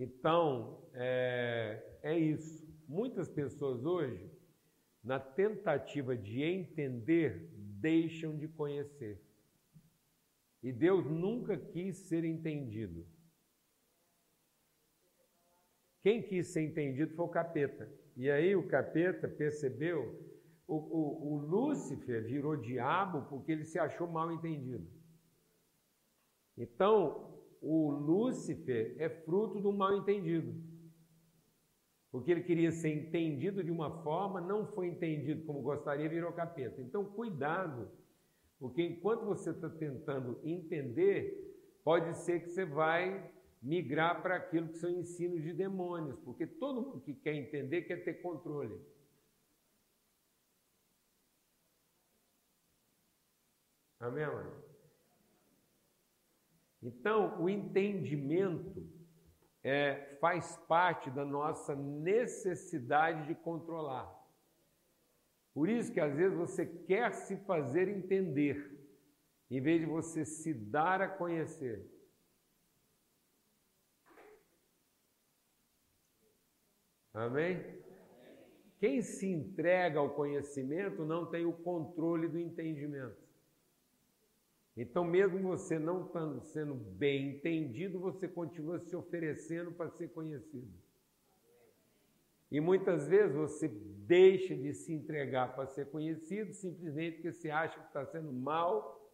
Então, é, é isso. Muitas pessoas hoje, na tentativa de entender, deixam de conhecer. E Deus nunca quis ser entendido. Quem quis ser entendido foi o capeta. E aí o capeta percebeu, o, o, o Lúcifer virou diabo porque ele se achou mal entendido. Então, o Lúcifer é fruto do mal entendido. Porque ele queria ser entendido de uma forma, não foi entendido como gostaria, virou capeta. Então, cuidado, porque enquanto você está tentando entender, pode ser que você vai migrar para aquilo que são ensinos de demônios, porque todo mundo que quer entender quer ter controle. Amém, mano? Então, o entendimento é, faz parte da nossa necessidade de controlar. Por isso que às vezes você quer se fazer entender, em vez de você se dar a conhecer. Amém? Quem se entrega ao conhecimento não tem o controle do entendimento. Então, mesmo você não estando sendo bem entendido, você continua se oferecendo para ser conhecido. E muitas vezes você deixa de se entregar para ser conhecido simplesmente porque você acha que está sendo mal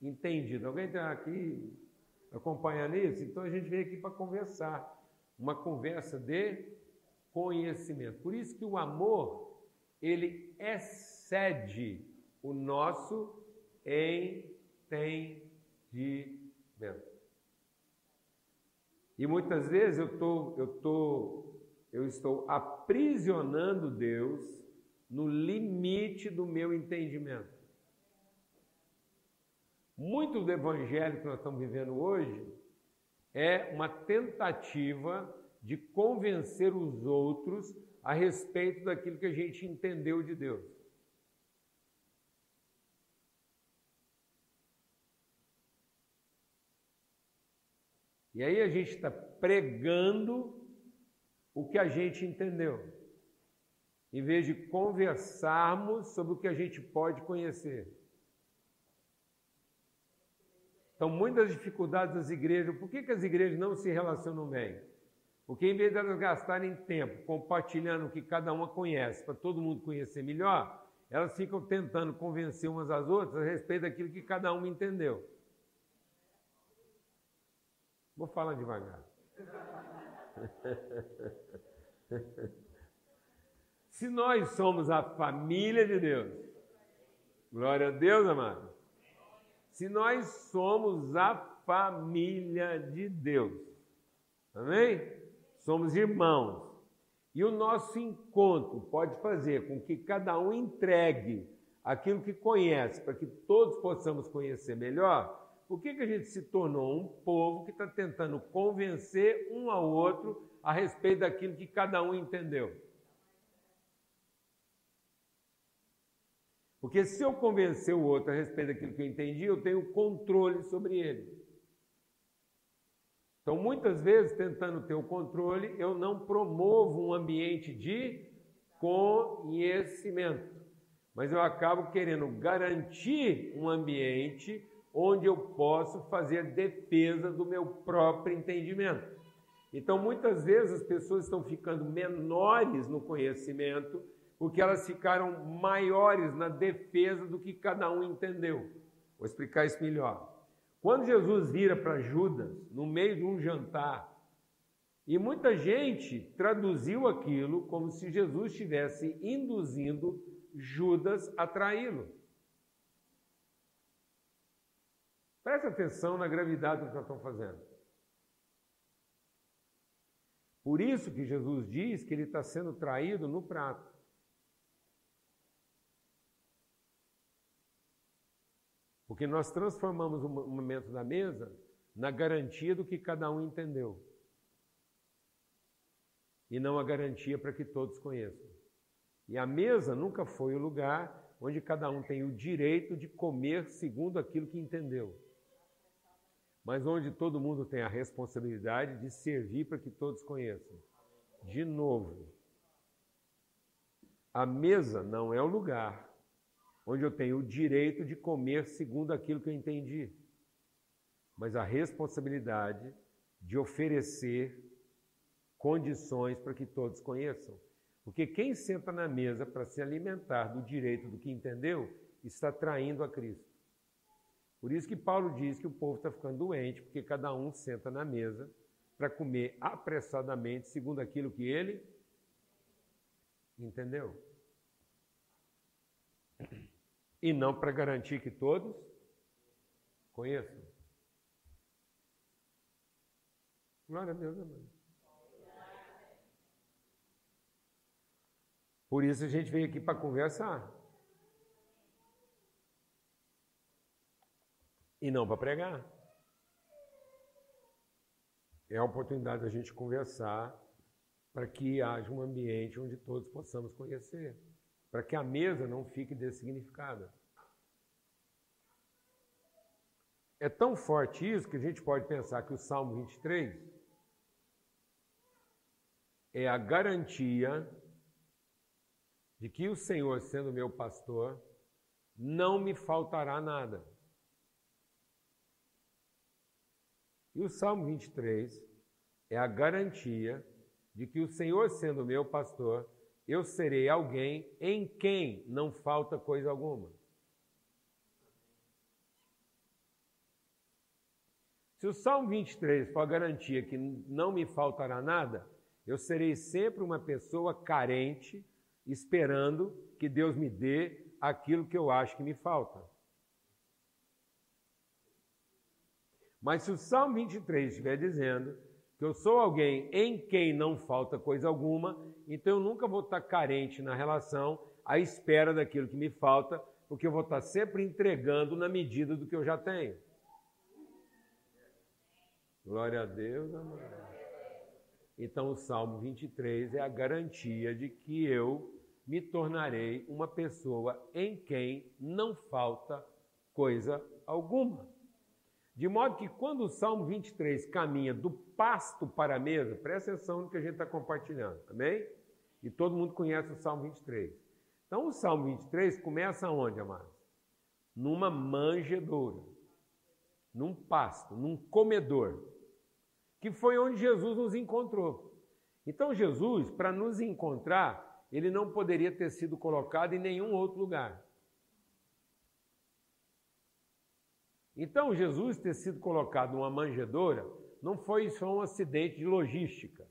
entendido. Alguém está aqui acompanhando isso? Então a gente veio aqui para conversar. Uma conversa de conhecimento. Por isso que o amor, ele excede o nosso entendimento entendimento. E muitas vezes eu, tô, eu, tô, eu estou aprisionando Deus no limite do meu entendimento. Muito do evangelho que nós estamos vivendo hoje é uma tentativa de convencer os outros a respeito daquilo que a gente entendeu de Deus. E aí a gente está pregando o que a gente entendeu, em vez de conversarmos sobre o que a gente pode conhecer. Então, muitas dificuldades das igrejas. Por que, que as igrejas não se relacionam bem? Porque em vez de elas gastarem tempo compartilhando o que cada uma conhece, para todo mundo conhecer melhor, elas ficam tentando convencer umas às outras a respeito daquilo que cada uma entendeu. Vou falar devagar. Se nós somos a família de Deus, glória a Deus, amado. Se nós somos a família de Deus, amém? Somos irmãos. E o nosso encontro pode fazer com que cada um entregue aquilo que conhece, para que todos possamos conhecer melhor por que, que a gente se tornou um povo que está tentando convencer um ao outro a respeito daquilo que cada um entendeu? Porque se eu convencer o outro a respeito daquilo que eu entendi, eu tenho controle sobre ele. Então, muitas vezes, tentando ter o controle, eu não promovo um ambiente de conhecimento, mas eu acabo querendo garantir um ambiente onde eu posso fazer defesa do meu próprio entendimento. Então, muitas vezes as pessoas estão ficando menores no conhecimento porque elas ficaram maiores na defesa do que cada um entendeu. Vou explicar isso melhor. Quando Jesus vira para Judas, no meio de um jantar, e muita gente traduziu aquilo como se Jesus estivesse induzindo Judas a traí-lo. Preste atenção na gravidade do que nós estamos fazendo. Por isso que Jesus diz que ele está sendo traído no prato. Porque nós transformamos o momento da mesa na garantia do que cada um entendeu. E não a garantia para que todos conheçam. E a mesa nunca foi o lugar onde cada um tem o direito de comer segundo aquilo que entendeu. Mas onde todo mundo tem a responsabilidade de servir para que todos conheçam. De novo, a mesa não é o lugar onde eu tenho o direito de comer segundo aquilo que eu entendi, mas a responsabilidade de oferecer condições para que todos conheçam. Porque quem senta na mesa para se alimentar do direito do que entendeu, está traindo a Cristo. Por isso que Paulo diz que o povo está ficando doente, porque cada um senta na mesa para comer apressadamente segundo aquilo que ele Entendeu? E não para garantir que todos conheçam. Glória a Deus, amém. Por isso a gente veio aqui para conversar. E não para pregar. É a oportunidade da gente conversar para que haja um ambiente onde todos possamos conhecer, para que a mesa não fique dessignificada. É tão forte isso que a gente pode pensar que o Salmo 23 é a garantia de que o Senhor, sendo meu pastor, não me faltará nada. E o Salmo 23 é a garantia de que o Senhor, sendo meu pastor, eu serei alguém em quem não falta coisa alguma. Se o Salmo 23 for a garantia que não me faltará nada, eu serei sempre uma pessoa carente, esperando que Deus me dê aquilo que eu acho que me falta. Mas se o Salmo 23 estiver dizendo que eu sou alguém em quem não falta coisa alguma, então eu nunca vou estar carente na relação à espera daquilo que me falta, porque eu vou estar sempre entregando na medida do que eu já tenho. Glória a Deus, amado. Então o Salmo 23 é a garantia de que eu me tornarei uma pessoa em quem não falta coisa alguma. De modo que quando o Salmo 23 caminha do pasto para a mesa, presta atenção no que a gente está compartilhando, amém? E todo mundo conhece o Salmo 23. Então o Salmo 23 começa onde, amados? Numa manjedoura, num pasto, num comedor, que foi onde Jesus nos encontrou. Então Jesus, para nos encontrar, ele não poderia ter sido colocado em nenhum outro lugar. Então, Jesus ter sido colocado numa manjedoura não foi só um acidente de logística.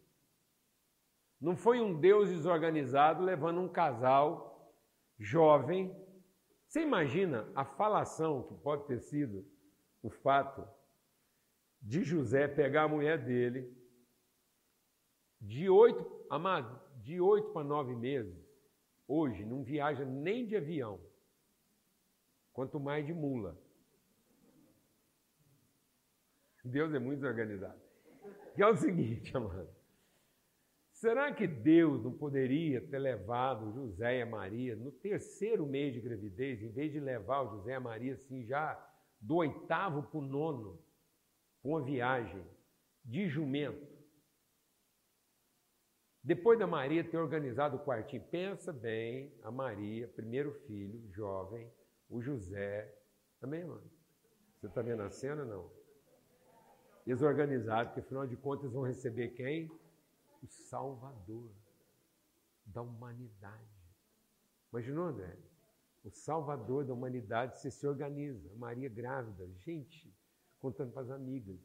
Não foi um Deus desorganizado levando um casal jovem. Você imagina a falação que pode ter sido o fato de José pegar a mulher dele de oito, amado, de oito para nove meses, hoje não viaja nem de avião, quanto mais de mula. Deus é muito organizado. Que é o seguinte, amado. Será que Deus não poderia ter levado José e a Maria no terceiro mês de gravidez, em vez de levar o José e a Maria assim já do oitavo para o nono, com uma viagem de jumento? Depois da Maria ter organizado o quartinho, pensa bem, a Maria, primeiro filho, jovem, o José, também, mano? Você está vendo a cena, não? Desorganizado, porque afinal de contas vão receber quem? O Salvador da humanidade. Imaginou, André? O Salvador da humanidade, você se organiza. Maria grávida, gente, contando para as amigas.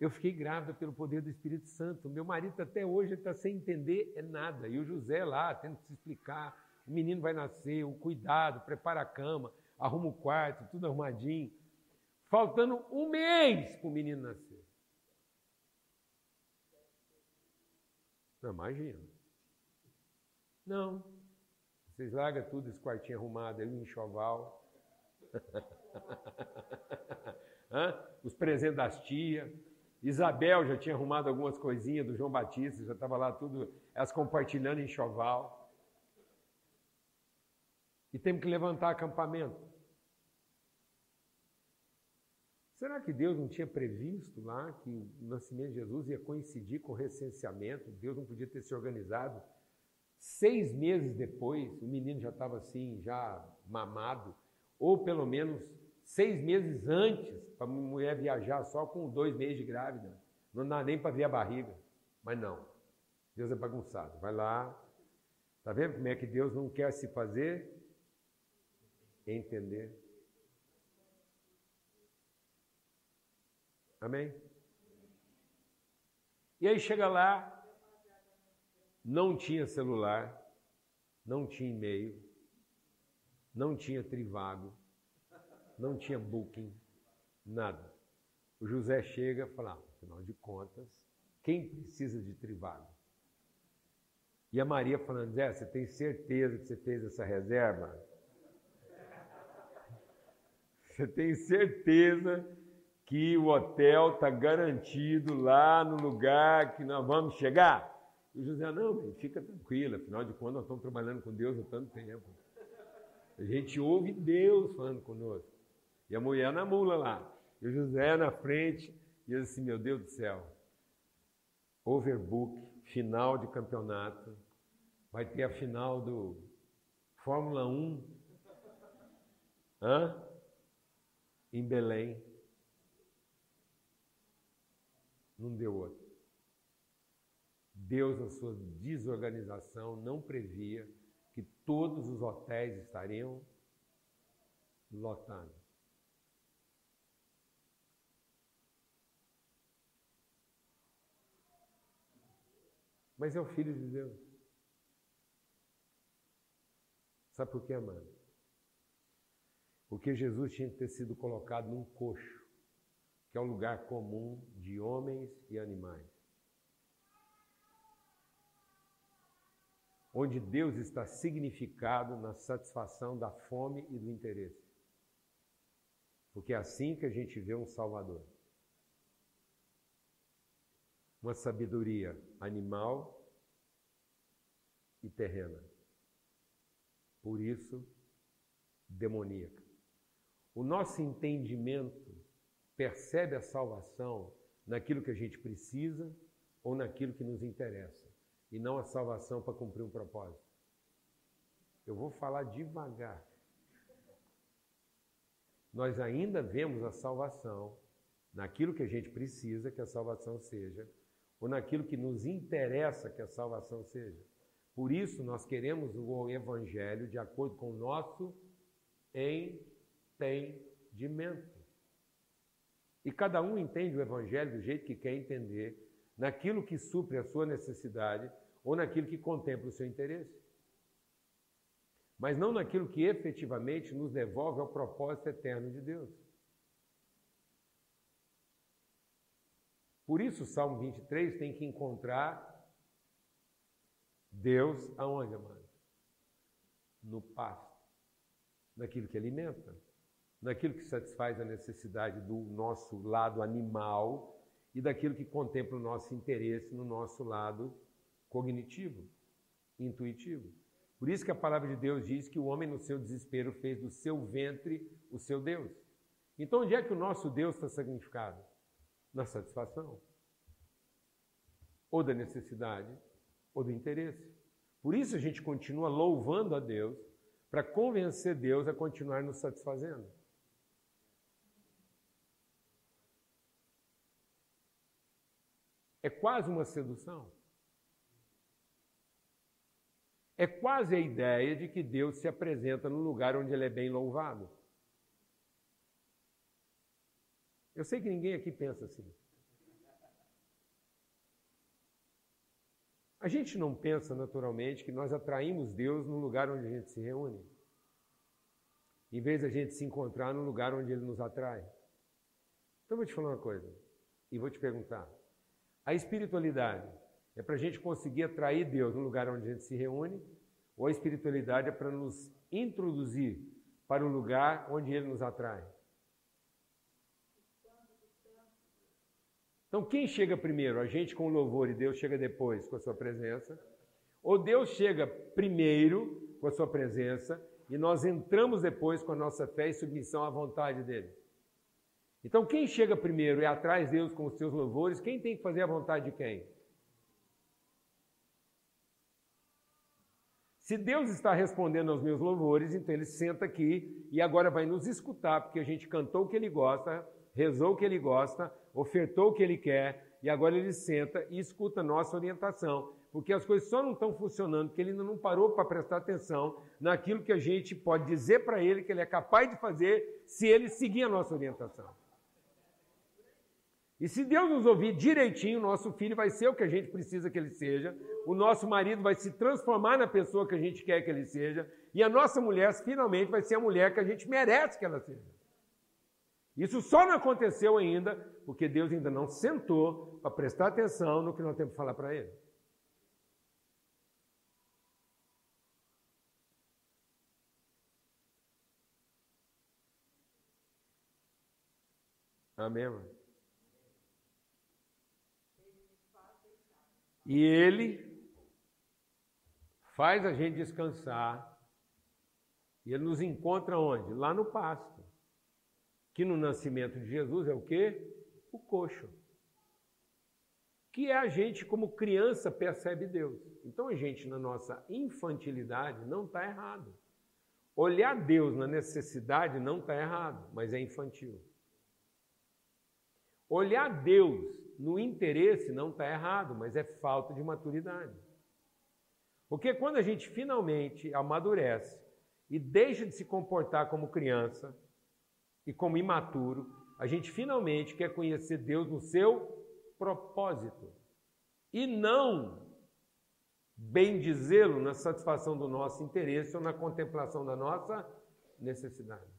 Eu fiquei grávida pelo poder do Espírito Santo. Meu marido até hoje está sem entender é nada. E o José lá, tendo que se explicar. O menino vai nascer, o cuidado, prepara a cama, arruma o quarto, tudo arrumadinho faltando um mês para o menino nascer. Não, imagina. Não. Vocês largam tudo, esse quartinho arrumado ali, enxoval. Os presentes das tias. Isabel já tinha arrumado algumas coisinhas do João Batista, já estava lá tudo, elas compartilhando enxoval. E temos que levantar acampamento. Será que Deus não tinha previsto lá que o nascimento de Jesus ia coincidir com o recenseamento? Deus não podia ter se organizado? Seis meses depois, o menino já estava assim, já mamado, ou pelo menos seis meses antes, para a mulher viajar só com dois meses de grávida. Não dá nem para ver a barriga. Mas não, Deus é bagunçado. Vai lá, Está vendo como é que Deus não quer se fazer entender? Amém? E aí chega lá, não tinha celular, não tinha e-mail, não tinha trivago, não tinha booking, nada. O José chega e fala, ah, afinal de contas, quem precisa de trivago? E a Maria falando, Zé, você tem certeza que você fez essa reserva? Você tem certeza que o hotel está garantido lá no lugar que nós vamos chegar? E o José, não, fica tranquilo, afinal de contas nós estamos trabalhando com Deus há tanto tempo. A gente ouve Deus falando conosco. E a mulher na mula lá. E o José na frente, e assim, meu Deus do céu, overbook, final de campeonato, vai ter a final do Fórmula 1 hã? em Belém. Não deu outro. Deus, na sua desorganização, não previa que todos os hotéis estariam lotados. Mas é o Filho de Deus. Sabe por quê, amado? Porque Jesus tinha que ter sido colocado num coxo, que é um lugar comum de homens e animais. Onde Deus está significado na satisfação da fome e do interesse. Porque é assim que a gente vê um Salvador. Uma sabedoria animal e terrena por isso, demoníaca. O nosso entendimento percebe a salvação naquilo que a gente precisa ou naquilo que nos interessa, e não a salvação para cumprir um propósito. Eu vou falar devagar. Nós ainda vemos a salvação naquilo que a gente precisa que a salvação seja, ou naquilo que nos interessa que a salvação seja. Por isso, nós queremos o Evangelho de acordo com o nosso entendimento. E cada um entende o Evangelho do jeito que quer entender, naquilo que supre a sua necessidade ou naquilo que contempla o seu interesse. Mas não naquilo que efetivamente nos devolve ao propósito eterno de Deus. Por isso, o Salmo 23 tem que encontrar Deus aonde, amado? No pasto, naquilo que alimenta, naquilo que satisfaz a necessidade do nosso lado animal e daquilo que contempla o nosso interesse no nosso lado cognitivo, intuitivo. Por isso que a palavra de Deus diz que o homem, no seu desespero, fez do seu ventre o seu Deus. Então, onde é que o nosso Deus está significado? Na satisfação. Ou da necessidade, ou do interesse. Por isso a gente continua louvando a Deus, para convencer Deus a continuar nos satisfazendo. É quase uma sedução. É quase a ideia de que Deus se apresenta no lugar onde ele é bem louvado. Eu sei que ninguém aqui pensa assim. A gente não pensa naturalmente que nós atraímos Deus no lugar onde a gente se reúne, em vez a gente se encontrar no lugar onde Ele nos atrai. Então, eu vou te falar uma coisa e vou te perguntar: a espiritualidade é para a gente conseguir atrair Deus no lugar onde a gente se reúne, ou a espiritualidade é para nos introduzir para o lugar onde Ele nos atrai? Então, quem chega primeiro? A gente com louvor e Deus chega depois com a sua presença? Ou Deus chega primeiro com a sua presença e nós entramos depois com a nossa fé e submissão à vontade dele? Então, quem chega primeiro é atrás de Deus com os seus louvores, quem tem que fazer a vontade de quem? Se Deus está respondendo aos meus louvores, então ele senta aqui e agora vai nos escutar, porque a gente cantou o que ele gosta, rezou o que ele gosta, ofertou o que ele quer, e agora ele senta e escuta a nossa orientação. Porque as coisas só não estão funcionando, porque ele ainda não parou para prestar atenção naquilo que a gente pode dizer para ele que ele é capaz de fazer se ele seguir a nossa orientação. E se Deus nos ouvir direitinho, nosso filho vai ser o que a gente precisa que ele seja, o nosso marido vai se transformar na pessoa que a gente quer que ele seja, e a nossa mulher finalmente vai ser a mulher que a gente merece que ela seja. Isso só não aconteceu ainda porque Deus ainda não sentou para prestar atenção no que nós temos que falar para ele. Amém, mano? E ele faz a gente descansar. E ele nos encontra onde? Lá no pasto. Que no nascimento de Jesus é o quê? O coxo. Que é a gente, como criança, percebe Deus. Então a gente, na nossa infantilidade, não está errado. Olhar Deus na necessidade não está errado, mas é infantil. Olhar Deus no interesse não está errado, mas é falta de maturidade. Porque quando a gente finalmente amadurece e deixa de se comportar como criança e como imaturo, a gente finalmente quer conhecer Deus no seu propósito e não bem dizê-lo na satisfação do nosso interesse ou na contemplação da nossa necessidade.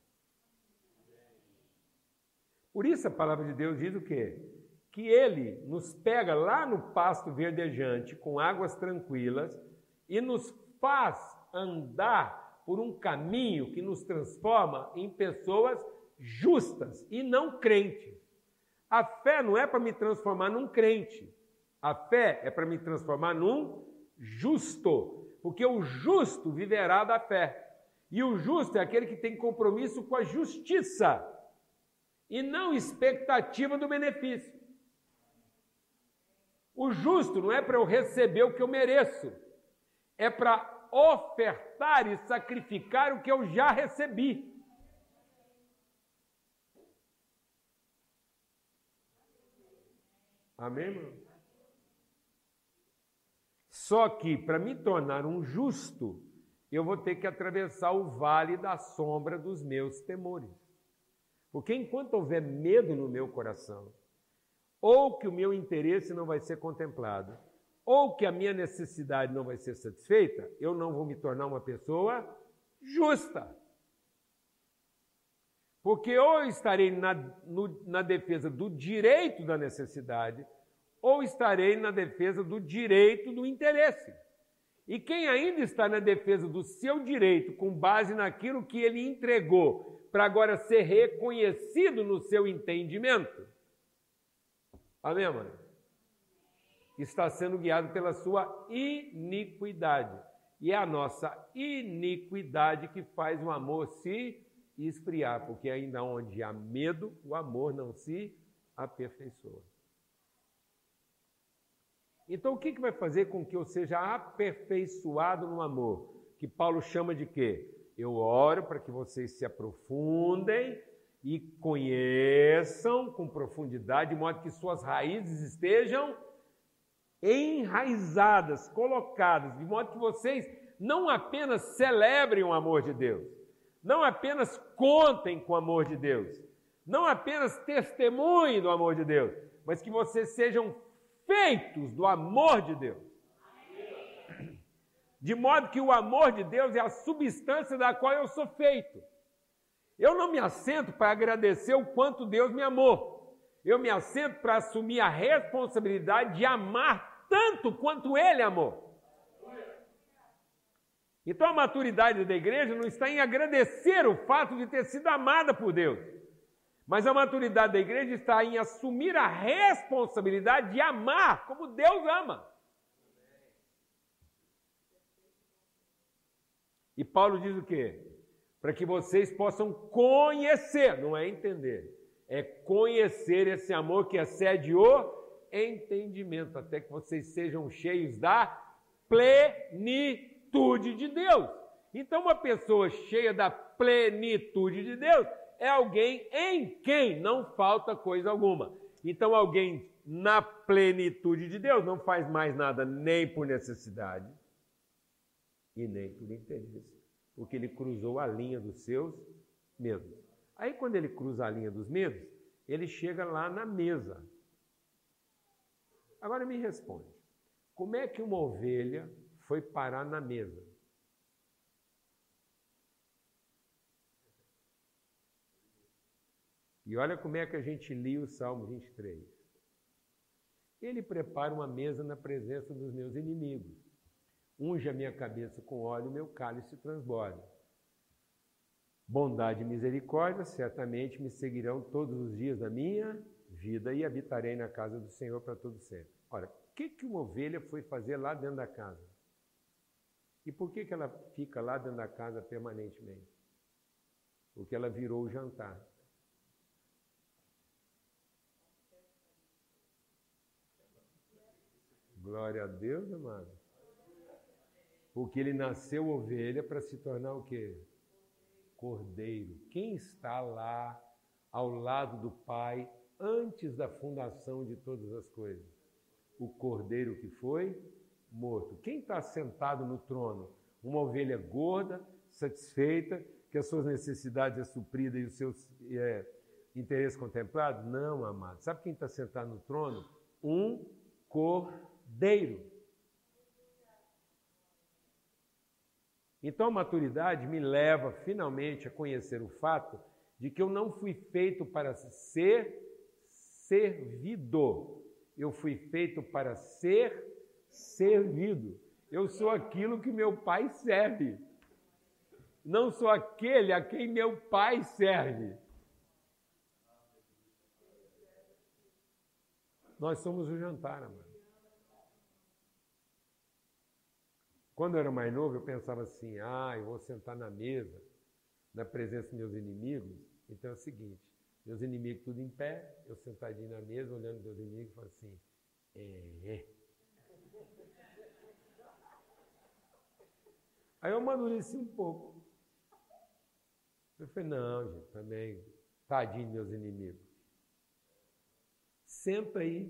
Por isso a palavra de Deus diz o quê? Que ele nos pega lá no pasto verdejante, com águas tranquilas, e nos faz andar por um caminho que nos transforma em pessoas justas e não crentes. A fé não é para me transformar num crente, a fé é para me transformar num justo, porque o justo viverá da fé. E o justo é aquele que tem compromisso com a justiça e não expectativa do benefício. O justo não é para eu receber o que eu mereço, é para ofertar e sacrificar o que eu já recebi. Amém, irmão? Só que para me tornar um justo, eu vou ter que atravessar o vale da sombra dos meus temores. Porque enquanto houver medo no meu coração, ou que o meu interesse não vai ser contemplado, ou que a minha necessidade não vai ser satisfeita, eu não vou me tornar uma pessoa justa. Porque ou eu estarei na, no, na defesa do direito da necessidade, ou estarei na defesa do direito do interesse. E quem ainda está na defesa do seu direito, com base naquilo que ele entregou, para agora ser reconhecido no seu entendimento, Amém, mãe? Está sendo guiado pela sua iniquidade. E é a nossa iniquidade que faz o amor se esfriar, porque ainda onde há medo, o amor não se aperfeiçoa. Então, o que, que vai fazer com que eu seja aperfeiçoado no amor? Que Paulo chama de quê? Eu oro para que vocês se aprofundem e conheçam com profundidade, de modo que suas raízes estejam enraizadas, colocadas, de modo que vocês não apenas celebrem o amor de Deus, não apenas contem com o amor de Deus, não apenas testemunhem do amor de Deus, mas que vocês sejam feitos do amor de Deus. De modo que o amor de Deus é a substância da qual eu sou feito. Eu não me assento para agradecer o quanto Deus me amou. Eu me assento para assumir a responsabilidade de amar tanto quanto Ele amou. Então a maturidade da igreja não está em agradecer o fato de ter sido amada por Deus. Mas a maturidade da igreja está em assumir a responsabilidade de amar como Deus ama. E Paulo diz o quê? Para que vocês possam conhecer, não é entender. é conhecer esse amor que excede o entendimento, até que vocês sejam cheios da plenitude de Deus. Então, uma pessoa cheia da plenitude de Deus é alguém em quem não falta coisa alguma. Então, alguém na plenitude de Deus não faz mais nada nem por necessidade e nem por interesse, porque ele cruzou a linha dos seus medos. Aí, quando ele cruza a linha dos medos, ele chega lá na mesa. Agora me responde: como é que uma ovelha foi parar na mesa? E olha como é que a gente lia o Salmo 23. Ele prepara uma mesa na presença dos meus inimigos. Unge a minha cabeça com óleo, meu cálice transborda. Bondade e misericórdia certamente me seguirão todos os dias da minha vida e habitarei na casa do Senhor para todo sempre. Ora, o que, que uma ovelha foi fazer lá dentro da casa? E por que, que ela fica lá dentro da casa permanentemente? Porque ela virou o jantar. Glória a Deus, amado. Porque ele nasceu ovelha para se tornar o quê? Cordeiro. Quem está lá ao lado do Pai antes da fundação de todas as coisas? O cordeiro que foi morto. Quem está sentado no trono? Uma ovelha gorda, satisfeita, que as suas necessidades é suprida e os seus é, interesses contemplados? Não, amado. Sabe quem está sentado no trono? Um cordeiro. Então a maturidade me leva finalmente a conhecer o fato de que eu não fui feito para ser servidor, eu fui feito para ser servido. Eu sou aquilo que meu pai serve. Não sou aquele a quem meu pai serve. Nós somos o jantar, amado. Quando eu era mais novo, eu pensava assim: ah, eu vou sentar na mesa, na presença dos meus inimigos. Então é o seguinte: meus inimigos tudo em pé, eu sentadinho na mesa, olhando meus inimigos, e falo assim: é, é. Aí eu amadureci um pouco. Eu falei: não, gente, também, tadinho meus inimigos. Senta aí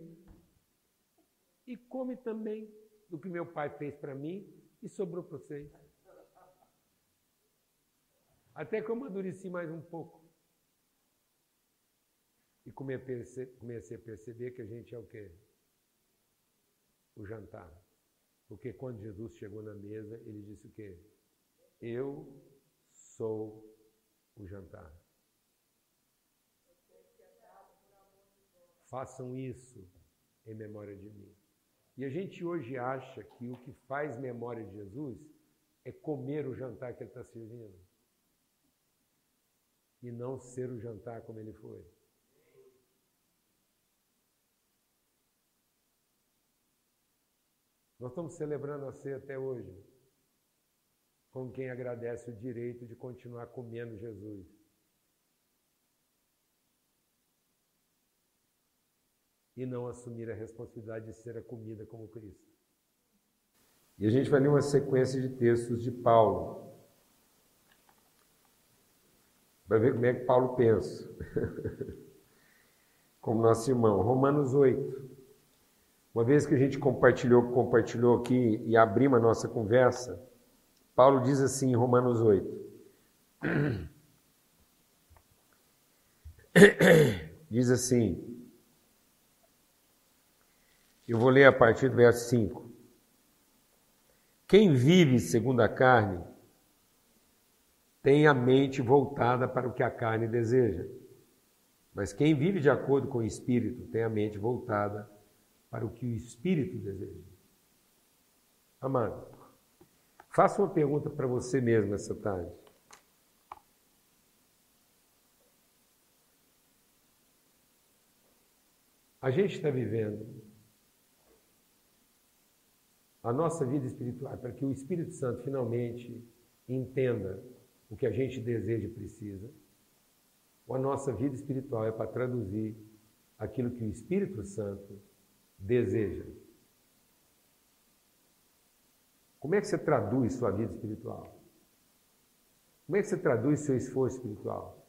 e come também do que meu pai fez para mim e sobrou para vocês. Até que eu amadureci mais um pouco. E comecei a perceber que a gente é o quê? O jantar. Porque quando Jesus chegou na mesa, ele disse o quê? Eu sou o jantar. Façam isso em memória de mim. E a gente hoje acha que o que faz memória de Jesus é comer o jantar que ele está servindo. E não ser o jantar como ele foi. Nós estamos celebrando a ceia até hoje, com quem agradece o direito de continuar comendo Jesus. E não assumir a responsabilidade de ser a comida como Cristo. E a gente vai ler uma sequência de textos de Paulo. Vai ver como é que Paulo pensa. como nosso irmão. Romanos 8. Uma vez que a gente compartilhou, compartilhou aqui e abrimos a nossa conversa, Paulo diz assim em Romanos 8. diz assim: eu vou ler a partir do verso 5. Quem vive segundo a carne tem a mente voltada para o que a carne deseja. Mas quem vive de acordo com o Espírito tem a mente voltada para o que o Espírito deseja. Amado, faça uma pergunta para você mesmo essa tarde. A gente está vivendo a nossa vida espiritual, para que o Espírito Santo finalmente entenda o que a gente deseja e precisa. a nossa vida espiritual é para traduzir aquilo que o Espírito Santo deseja. Como é que você traduz sua vida espiritual? Como é que você traduz seu esforço espiritual?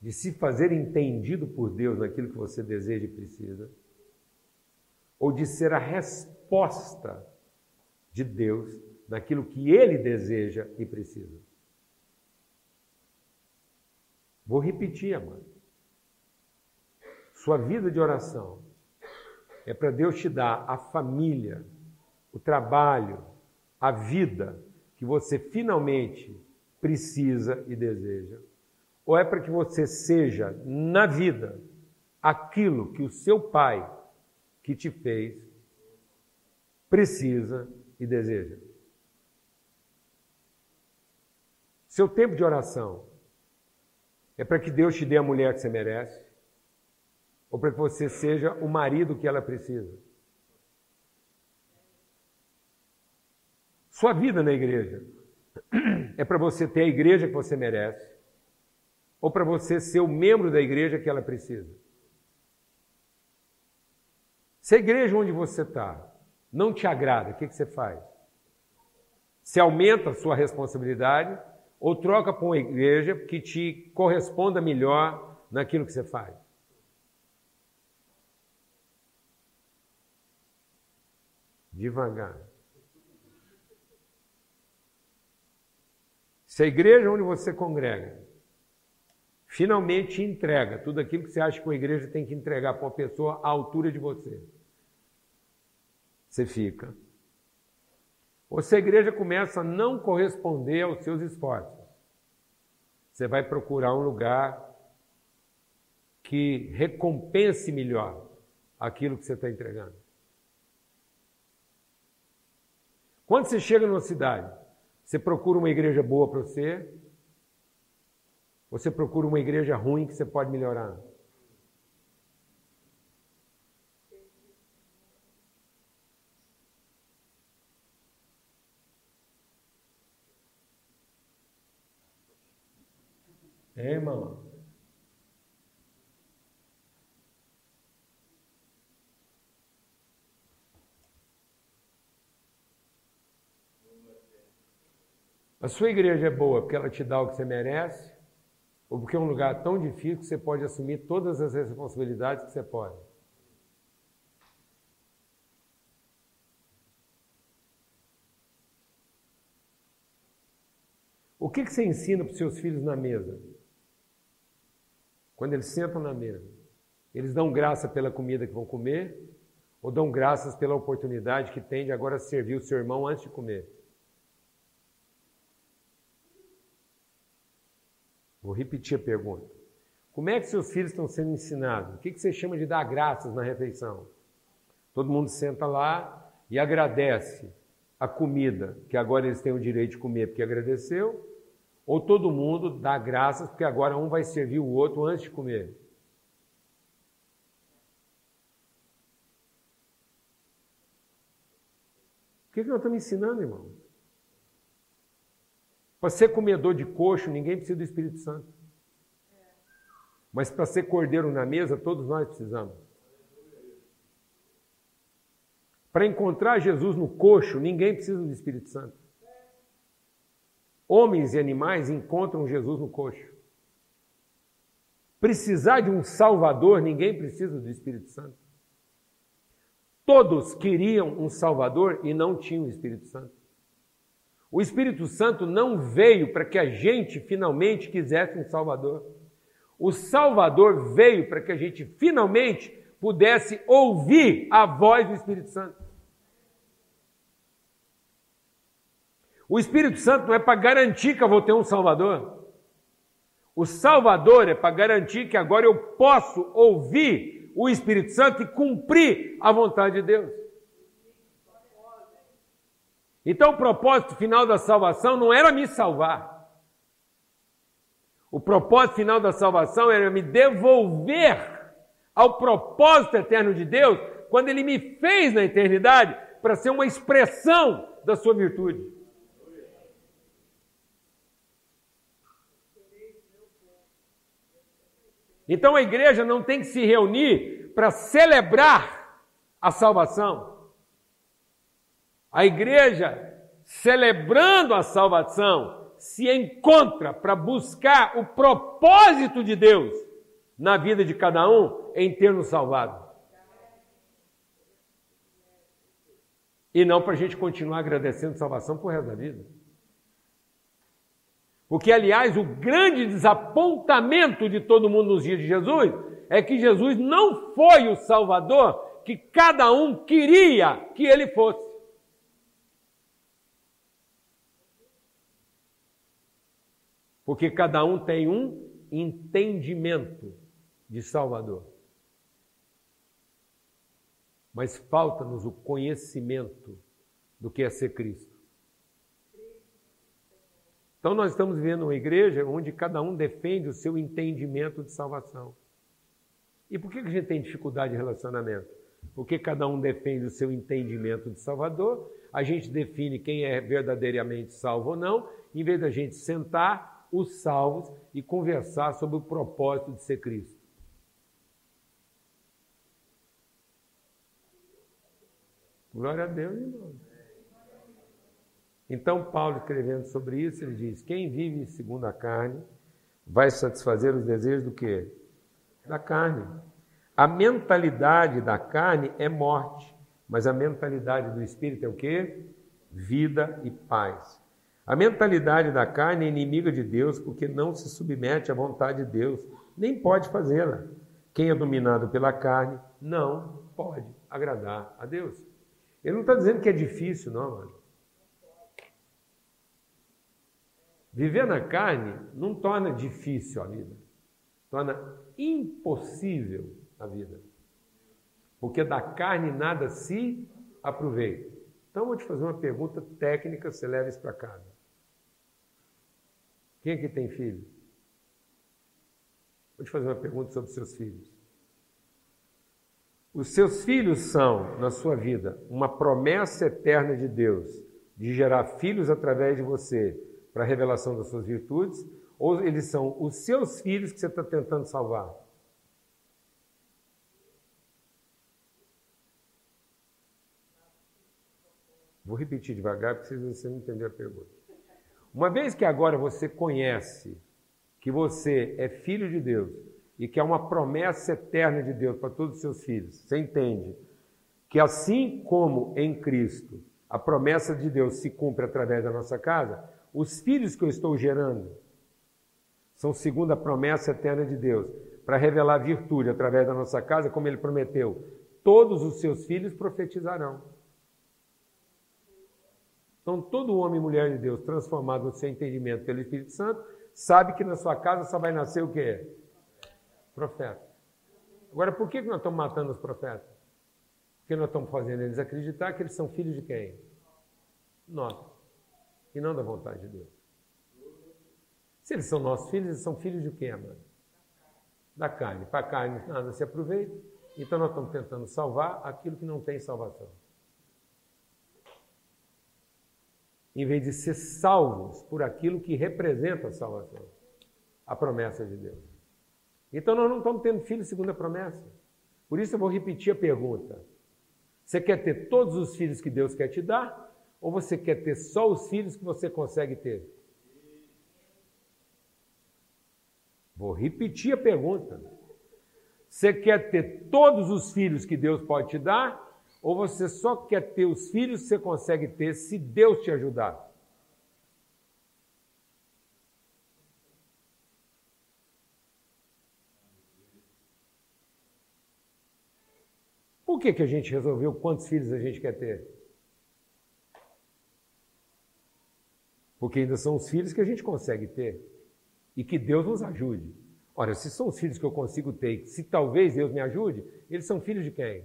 De se fazer entendido por Deus naquilo que você deseja e precisa? Ou de ser a resposta de Deus naquilo que Ele deseja e precisa? Vou repetir, amado. Sua vida de oração é para Deus te dar a família, o trabalho, a vida que você finalmente precisa e deseja? Ou é para que você seja, na vida, aquilo que o seu pai que te fez precisa e deseja? Seu tempo de oração é para que Deus te dê a mulher que você merece? Ou para que você seja o marido que ela precisa? Sua vida na igreja é para você ter a igreja que você merece ou para você ser o membro da igreja que ela precisa? Se a igreja onde você está não te agrada, o que, que você faz? Você aumenta a sua responsabilidade ou troca para uma igreja que te corresponda melhor naquilo que você faz? Devagar. Se a igreja onde você congrega finalmente entrega tudo aquilo que você acha que uma igreja tem que entregar para uma pessoa à altura de você, você fica. Ou se a igreja começa a não corresponder aos seus esforços, você vai procurar um lugar que recompense melhor aquilo que você está entregando. Quando você chega numa cidade, você procura uma igreja boa para você? Você procura uma igreja ruim que você pode melhorar? É, irmão? A sua igreja é boa porque ela te dá o que você merece, ou porque é um lugar tão difícil que você pode assumir todas as responsabilidades que você pode. O que, você ensina para os seus filhos na mesa? Quando eles sentam na mesa, eles dão graça pela comida que vão comer ou dão graças pela oportunidade que tem de agora servir o seu irmão antes de comer? Vou repetir a pergunta. Como é que seus filhos estão sendo ensinados? O que você chama de dar graças na refeição? Todo mundo senta lá e agradece a comida, que agora eles têm o direito de comer porque agradeceu, ou todo mundo dá graças porque agora um vai servir o outro antes de comer? O que nós estamos ensinando, irmão? Para ser comedor de coxo, ninguém precisa do Espírito Santo. Mas para ser cordeiro na mesa, todos nós precisamos. Para encontrar Jesus no coxo, ninguém precisa do Espírito Santo. Homens e animais encontram Jesus no coxo. Precisar de um Salvador, ninguém precisa do Espírito Santo. Todos queriam um Salvador e não tinham o Espírito Santo. O Espírito Santo não veio para que a gente finalmente quisesse um Salvador. O Salvador veio para que a gente finalmente pudesse ouvir a voz do Espírito Santo. O Espírito Santo não é para garantir que eu vou ter um Salvador. O Salvador é para garantir que agora eu posso ouvir o Espírito Santo e cumprir a vontade de Deus. Então o propósito final da salvação não era me salvar. O propósito final da salvação era me devolver ao propósito eterno de Deus quando Ele me fez na eternidade para ser uma expressão da sua virtude. Então a igreja não tem que se reunir para celebrar a salvação. A igreja, celebrando a salvação, se encontra para buscar o propósito de Deus na vida de cada um em ter nos salvado. E não para a gente continuar agradecendo salvação por resto da vida. Porque, aliás, o grande desapontamento de todo mundo nos dias de Jesus é que Jesus não foi o Salvador que cada um queria que ele fosse. Porque cada um tem um entendimento de Salvador. Mas falta-nos o conhecimento do que é ser Cristo. Então, nós estamos vivendo uma igreja onde cada um defende o seu entendimento de salvação. E por que a gente tem dificuldade de relacionamento? Porque cada um defende o seu entendimento de Salvador, a gente define quem é verdadeiramente salvo ou não, em vez da gente sentar os salvos e conversar sobre o propósito de ser Cristo. Glória a Deus, irmão. Então, Paulo, escrevendo sobre isso, ele diz: Quem vive segundo a carne vai satisfazer os desejos do quê? Da carne. A mentalidade da carne é morte, mas a mentalidade do espírito é o quê? Vida e paz. A mentalidade da carne é inimiga de Deus porque não se submete à vontade de Deus, nem pode fazê-la. Quem é dominado pela carne não pode agradar a Deus. Ele não está dizendo que é difícil, não, mano. Viver na carne não torna difícil a vida, torna impossível a vida. Porque da carne nada se aproveita. Então vou te fazer uma pergunta técnica, você leva isso para casa. Quem aqui tem filho? Vou te fazer uma pergunta sobre seus filhos. Os seus filhos são, na sua vida, uma promessa eterna de Deus de gerar filhos através de você para a revelação das suas virtudes, ou eles são os seus filhos que você está tentando salvar? Vou repetir devagar para você não entender a pergunta. Uma vez que agora você conhece que você é filho de Deus, e que é uma promessa eterna de Deus para todos os seus filhos. Você entende que assim como em Cristo a promessa de Deus se cumpre através da nossa casa, os filhos que eu estou gerando são segundo a promessa eterna de Deus, para revelar virtude através da nossa casa, como ele prometeu. Todos os seus filhos profetizarão. Então, todo homem e mulher de Deus transformado no seu entendimento pelo Espírito Santo, sabe que na sua casa só vai nascer o quê? Profeta. Agora, por que nós estamos matando os profetas? Porque nós estamos fazendo eles acreditar que eles são filhos de quem? Nós. E não da vontade de Deus. Se eles são nossos filhos, eles são filhos de quem, mano? Da carne. Para a carne nada se aproveita. Então nós estamos tentando salvar aquilo que não tem salvação. Em vez de ser salvos por aquilo que representa a salvação. A promessa de Deus. Então nós não estamos tendo filhos segundo a promessa. Por isso eu vou repetir a pergunta. Você quer ter todos os filhos que Deus quer te dar? Ou você quer ter só os filhos que você consegue ter? Vou repetir a pergunta. Você quer ter todos os filhos que Deus pode te dar? Ou você só quer ter os filhos que você consegue ter se Deus te ajudar? Por que, que a gente resolveu quantos filhos a gente quer ter? Porque ainda são os filhos que a gente consegue ter e que Deus nos ajude. Ora, se são os filhos que eu consigo ter, se talvez Deus me ajude, eles são filhos de quem?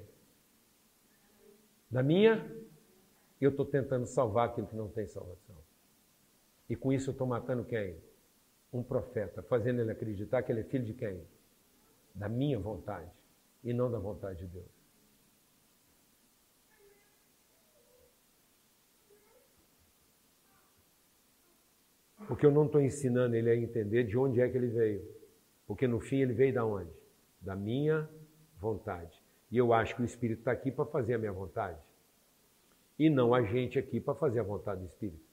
Da minha? Eu estou tentando salvar aquilo que não tem salvação. E com isso eu estou matando quem? Um profeta, fazendo ele acreditar que ele é filho de quem? Da minha vontade e não da vontade de Deus. Porque eu não estou ensinando ele a entender de onde é que ele veio. Porque no fim ele veio da onde? da minha vontade. E eu acho que o Espírito está aqui para fazer a minha vontade. E não a gente aqui para fazer a vontade do Espírito.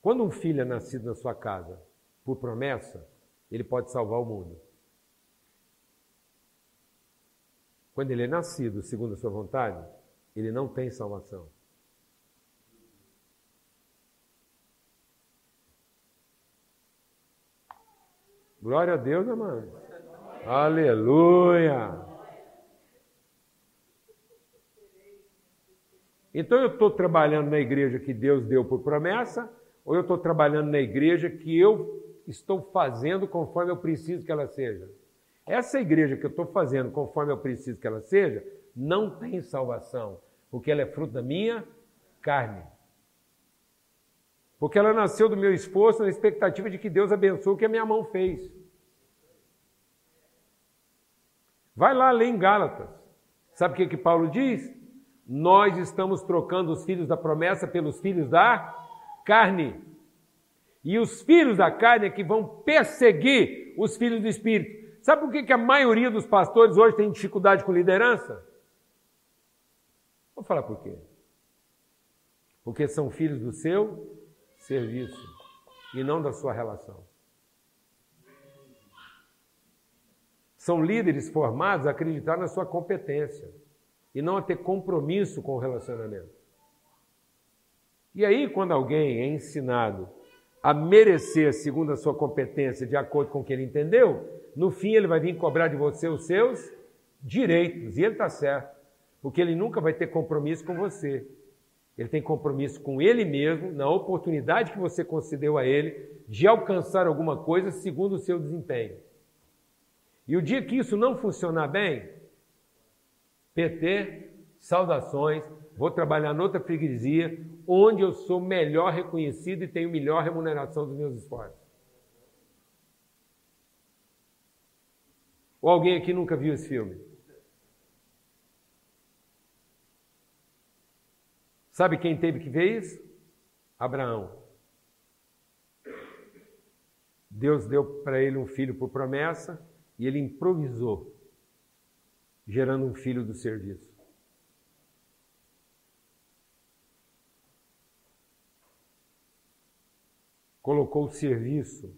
Quando um filho é nascido na sua casa por promessa, ele pode salvar o mundo. Quando ele é nascido segundo a sua vontade, ele não tem salvação. Glória a Deus, amado. Aleluia. Então eu estou trabalhando na igreja que Deus deu por promessa, ou eu estou trabalhando na igreja que eu estou fazendo conforme eu preciso que ela seja? Essa igreja que eu estou fazendo conforme eu preciso que ela seja, não tem salvação, porque ela é fruto da minha carne. Porque ela nasceu do meu esforço na expectativa de que Deus abençoe o que a minha mão fez. Vai lá ler em Gálatas. Sabe o que, que Paulo diz? Nós estamos trocando os filhos da promessa pelos filhos da carne. E os filhos da carne é que vão perseguir os filhos do Espírito. Sabe por que, que a maioria dos pastores hoje tem dificuldade com liderança? Vou falar por quê. Porque são filhos do seu serviço e não da sua relação. São líderes formados a acreditar na sua competência e não a ter compromisso com o relacionamento. E aí, quando alguém é ensinado a merecer segundo a sua competência, de acordo com o que ele entendeu, no fim ele vai vir cobrar de você os seus direitos. E ele está certo, porque ele nunca vai ter compromisso com você. Ele tem compromisso com ele mesmo, na oportunidade que você concedeu a ele de alcançar alguma coisa segundo o seu desempenho. E o dia que isso não funcionar bem, PT, saudações, vou trabalhar noutra freguesia, onde eu sou melhor reconhecido e tenho melhor remuneração dos meus esforços. Ou alguém aqui nunca viu esse filme? Sabe quem teve que ver isso? Abraão. Deus deu para ele um filho por promessa e ele improvisou, gerando um filho do serviço. Colocou o serviço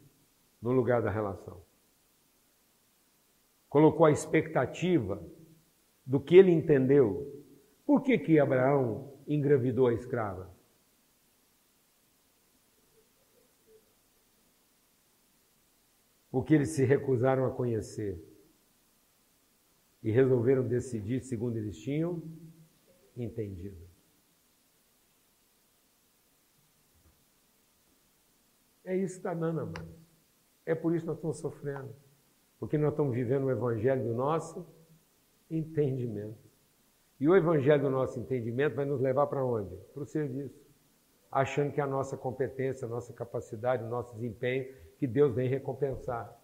no lugar da relação. Colocou a expectativa do que ele entendeu. Por que, que Abraão engravidou a escrava? Porque eles se recusaram a conhecer e resolveram decidir segundo eles tinham entendido. É isso que está dando, amados. É por isso que nós estamos sofrendo. Porque nós estamos vivendo o evangelho do nosso entendimento. E o evangelho do nosso entendimento vai nos levar para onde? Para o serviço. Achando que a nossa competência, a nossa capacidade, o nosso desempenho, que Deus vem recompensar.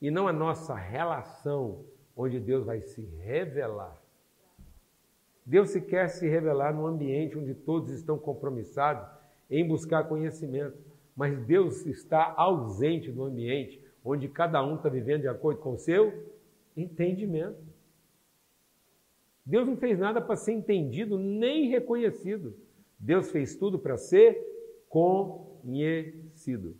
E não a nossa relação, onde Deus vai se revelar. Deus se quer se revelar num ambiente onde todos estão compromissados em buscar conhecimento. Mas Deus está ausente no ambiente onde cada um está vivendo de acordo com o seu entendimento. Deus não fez nada para ser entendido nem reconhecido. Deus fez tudo para ser conhecido.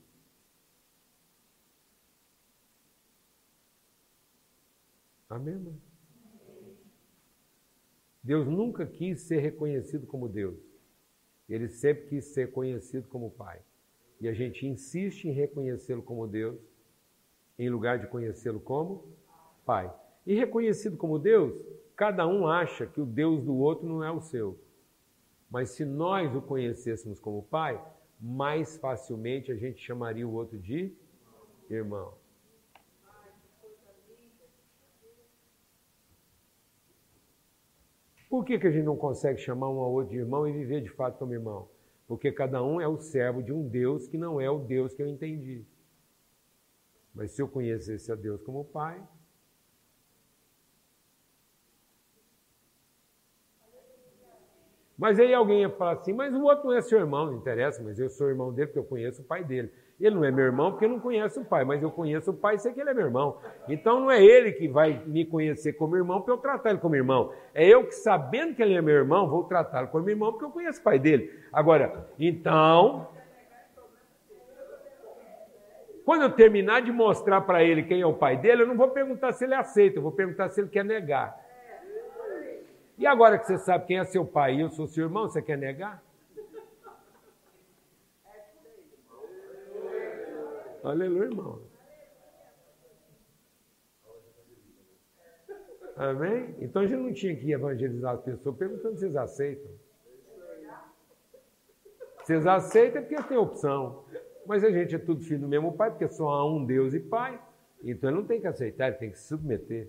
Amém? Irmão? Deus nunca quis ser reconhecido como Deus. Ele sempre quis ser conhecido como Pai. E a gente insiste em reconhecê-lo como Deus, em lugar de conhecê-lo como Pai. E reconhecido como Deus, Cada um acha que o Deus do outro não é o seu. Mas se nós o conhecêssemos como Pai, mais facilmente a gente chamaria o outro de irmão. Por que, que a gente não consegue chamar um ao outro de irmão e viver de fato como irmão? Porque cada um é o servo de um Deus que não é o Deus que eu entendi. Mas se eu conhecesse a Deus como Pai, Mas aí alguém ia falar assim, mas o outro não é seu irmão, não interessa, mas eu sou irmão dele porque eu conheço o pai dele. Ele não é meu irmão porque eu não conheço o pai, mas eu conheço o pai e sei que ele é meu irmão. Então não é ele que vai me conhecer como irmão para eu tratar ele como irmão. É eu que, sabendo que ele é meu irmão, vou tratá-lo como irmão porque eu conheço o pai dele. Agora, então. Quando eu terminar de mostrar para ele quem é o pai dele, eu não vou perguntar se ele aceita, eu vou perguntar se ele quer negar. E agora que você sabe quem é seu pai e eu sou seu irmão, você quer negar? Aleluia, irmão. Amém? Então a gente não tinha que evangelizar as pessoas perguntando se vocês aceitam. Vocês aceitam porque tem opção. Mas a gente é tudo filho do mesmo pai, porque só há um Deus e pai. Então ele não tem que aceitar, ele tem que se submeter.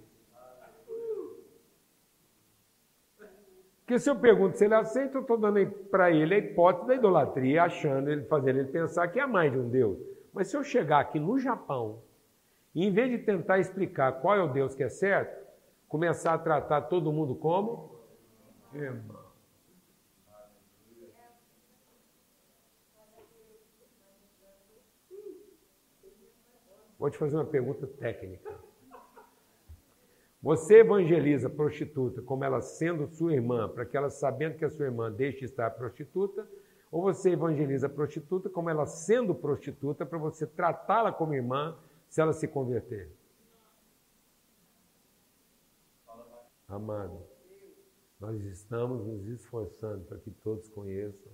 Porque se eu pergunto se ele aceita, eu estou dando para ele a hipótese da idolatria, achando ele, fazendo ele pensar que há mais de um Deus. Mas se eu chegar aqui no Japão, e em vez de tentar explicar qual é o Deus que é certo, começar a tratar todo mundo como irmão. Vou te fazer uma pergunta técnica. Você evangeliza prostituta como ela sendo sua irmã, para que ela, sabendo que é sua irmã, deixe de estar prostituta, ou você evangeliza a prostituta como ela sendo prostituta para você tratá-la como irmã se ela se converter? Amado, nós estamos nos esforçando para que todos conheçam,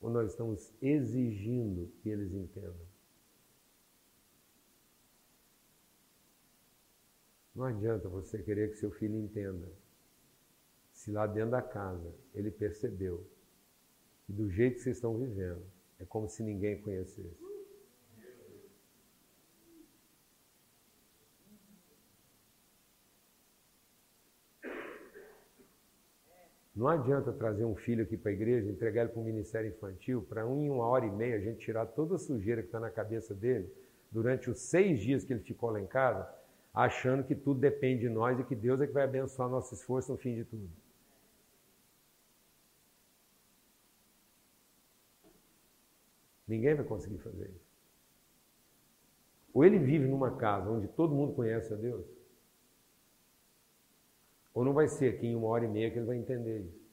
ou nós estamos exigindo que eles entendam? Não adianta você querer que seu filho entenda. Se lá dentro da casa ele percebeu e do jeito que vocês estão vivendo, é como se ninguém conhecesse. Não adianta trazer um filho aqui para a igreja, entregar ele para um ministério infantil, para em uma hora e meia a gente tirar toda a sujeira que está na cabeça dele durante os seis dias que ele ficou lá em casa, achando que tudo depende de nós e que Deus é que vai abençoar nosso esforço no fim de tudo. Ninguém vai conseguir fazer isso. Ou ele vive numa casa onde todo mundo conhece a Deus, ou não vai ser aqui em uma hora e meia que ele vai entender isso.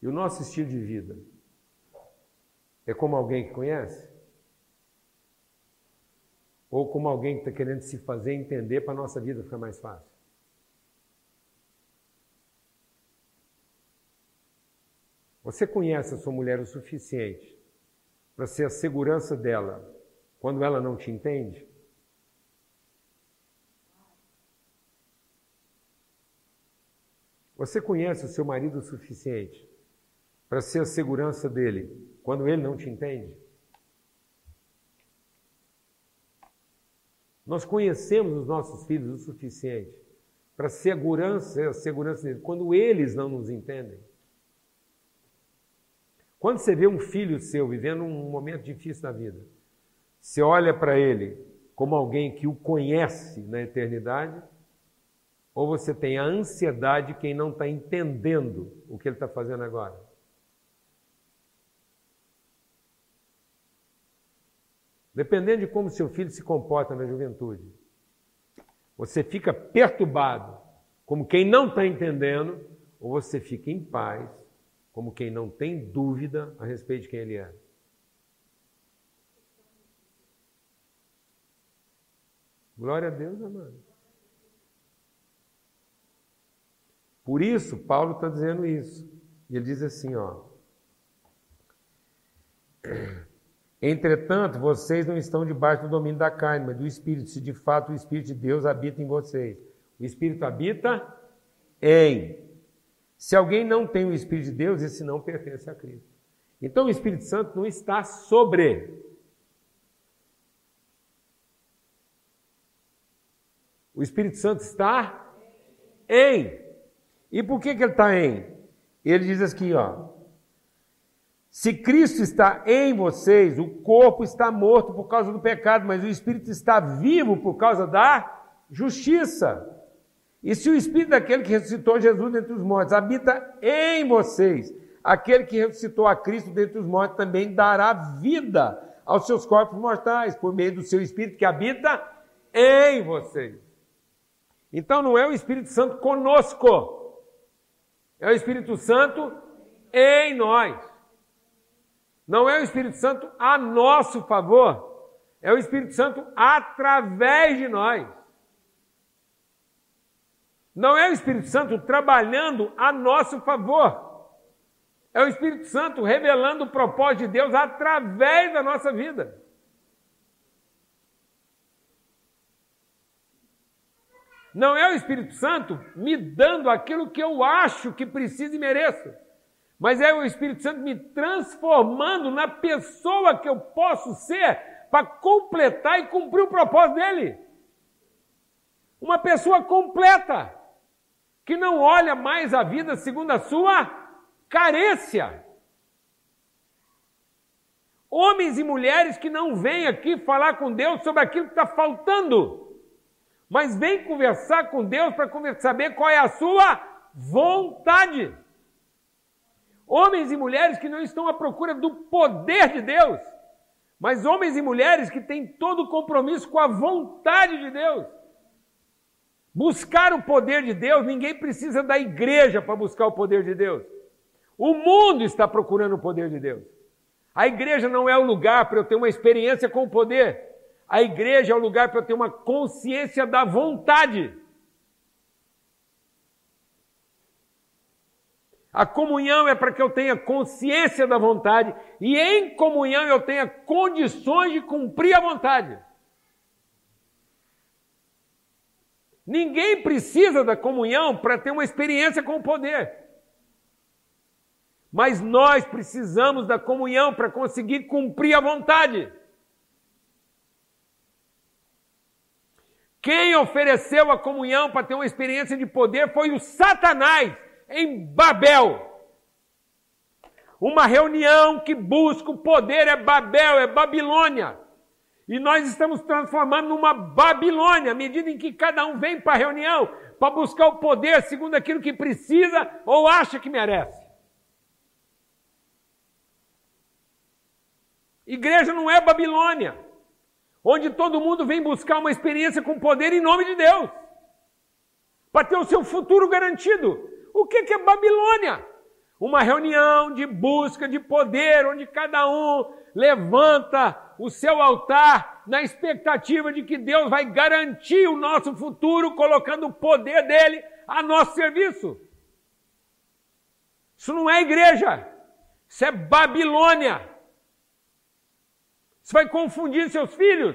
E o nosso estilo de vida é como alguém que conhece? Ou como alguém que está querendo se fazer entender para a nossa vida ficar mais fácil? Você conhece a sua mulher o suficiente para ser a segurança dela quando ela não te entende? Você conhece o seu marido o suficiente para ser a segurança dele quando ele não te entende? Nós conhecemos os nossos filhos o suficiente para segurança, a segurança dele quando eles não nos entendem. Quando você vê um filho seu vivendo um momento difícil na vida, você olha para ele como alguém que o conhece na eternidade, ou você tem a ansiedade de quem não está entendendo o que ele está fazendo agora? Dependendo de como seu filho se comporta na juventude, você fica perturbado, como quem não está entendendo, ou você fica em paz, como quem não tem dúvida a respeito de quem ele é. Glória a Deus, amado. Por isso, Paulo está dizendo isso. E ele diz assim, ó. Entretanto, vocês não estão debaixo do domínio da carne, mas do Espírito, se de fato o Espírito de Deus habita em vocês. O Espírito habita em se alguém não tem o Espírito de Deus, esse não pertence a Cristo. Então o Espírito Santo não está sobre. O Espírito Santo está em. E por que, que ele está em? Ele diz aqui, ó. Se Cristo está em vocês, o corpo está morto por causa do pecado, mas o Espírito está vivo por causa da justiça. E se o Espírito daquele que ressuscitou Jesus dentre os mortos habita em vocês, aquele que ressuscitou a Cristo dentre os mortos também dará vida aos seus corpos mortais, por meio do seu Espírito que habita em vocês. Então não é o Espírito Santo conosco, é o Espírito Santo em nós. Não é o Espírito Santo a nosso favor, é o Espírito Santo através de nós. Não é o Espírito Santo trabalhando a nosso favor. É o Espírito Santo revelando o propósito de Deus através da nossa vida. Não é o Espírito Santo me dando aquilo que eu acho que preciso e mereço, mas é o Espírito Santo me transformando na pessoa que eu posso ser para completar e cumprir o propósito dele. Uma pessoa completa, que não olha mais a vida segundo a sua carência. Homens e mulheres que não vêm aqui falar com Deus sobre aquilo que está faltando, mas vêm conversar com Deus para saber qual é a sua vontade. Homens e mulheres que não estão à procura do poder de Deus, mas homens e mulheres que têm todo o compromisso com a vontade de Deus. Buscar o poder de Deus, ninguém precisa da igreja para buscar o poder de Deus. O mundo está procurando o poder de Deus. A igreja não é o lugar para eu ter uma experiência com o poder. A igreja é o lugar para eu ter uma consciência da vontade. A comunhão é para que eu tenha consciência da vontade e em comunhão eu tenha condições de cumprir a vontade. Ninguém precisa da comunhão para ter uma experiência com o poder. Mas nós precisamos da comunhão para conseguir cumprir a vontade. Quem ofereceu a comunhão para ter uma experiência de poder foi o Satanás em Babel. Uma reunião que busca o poder é Babel, é Babilônia. E nós estamos transformando numa Babilônia, à medida em que cada um vem para a reunião para buscar o poder segundo aquilo que precisa ou acha que merece. Igreja não é Babilônia, onde todo mundo vem buscar uma experiência com poder em nome de Deus, para ter o seu futuro garantido. O que é Babilônia? Uma reunião de busca de poder, onde cada um levanta o seu altar na expectativa de que Deus vai garantir o nosso futuro, colocando o poder dele a nosso serviço. Isso não é igreja, isso é Babilônia. Você vai confundir seus filhos,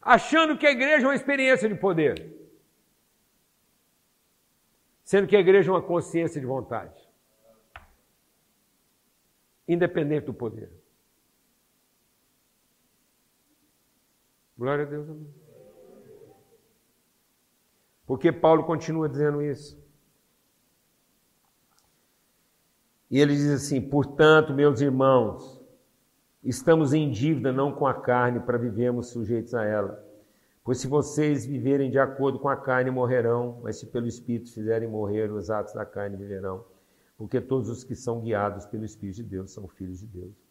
achando que a igreja é uma experiência de poder, sendo que a igreja é uma consciência de vontade, independente do poder. Glória a Deus, amém. Porque Paulo continua dizendo isso. E ele diz assim: portanto, meus irmãos, Estamos em dívida não com a carne para vivermos sujeitos a ela. Pois se vocês viverem de acordo com a carne, morrerão, mas se pelo Espírito fizerem morrer os atos da carne, viverão. Porque todos os que são guiados pelo Espírito de Deus são filhos de Deus.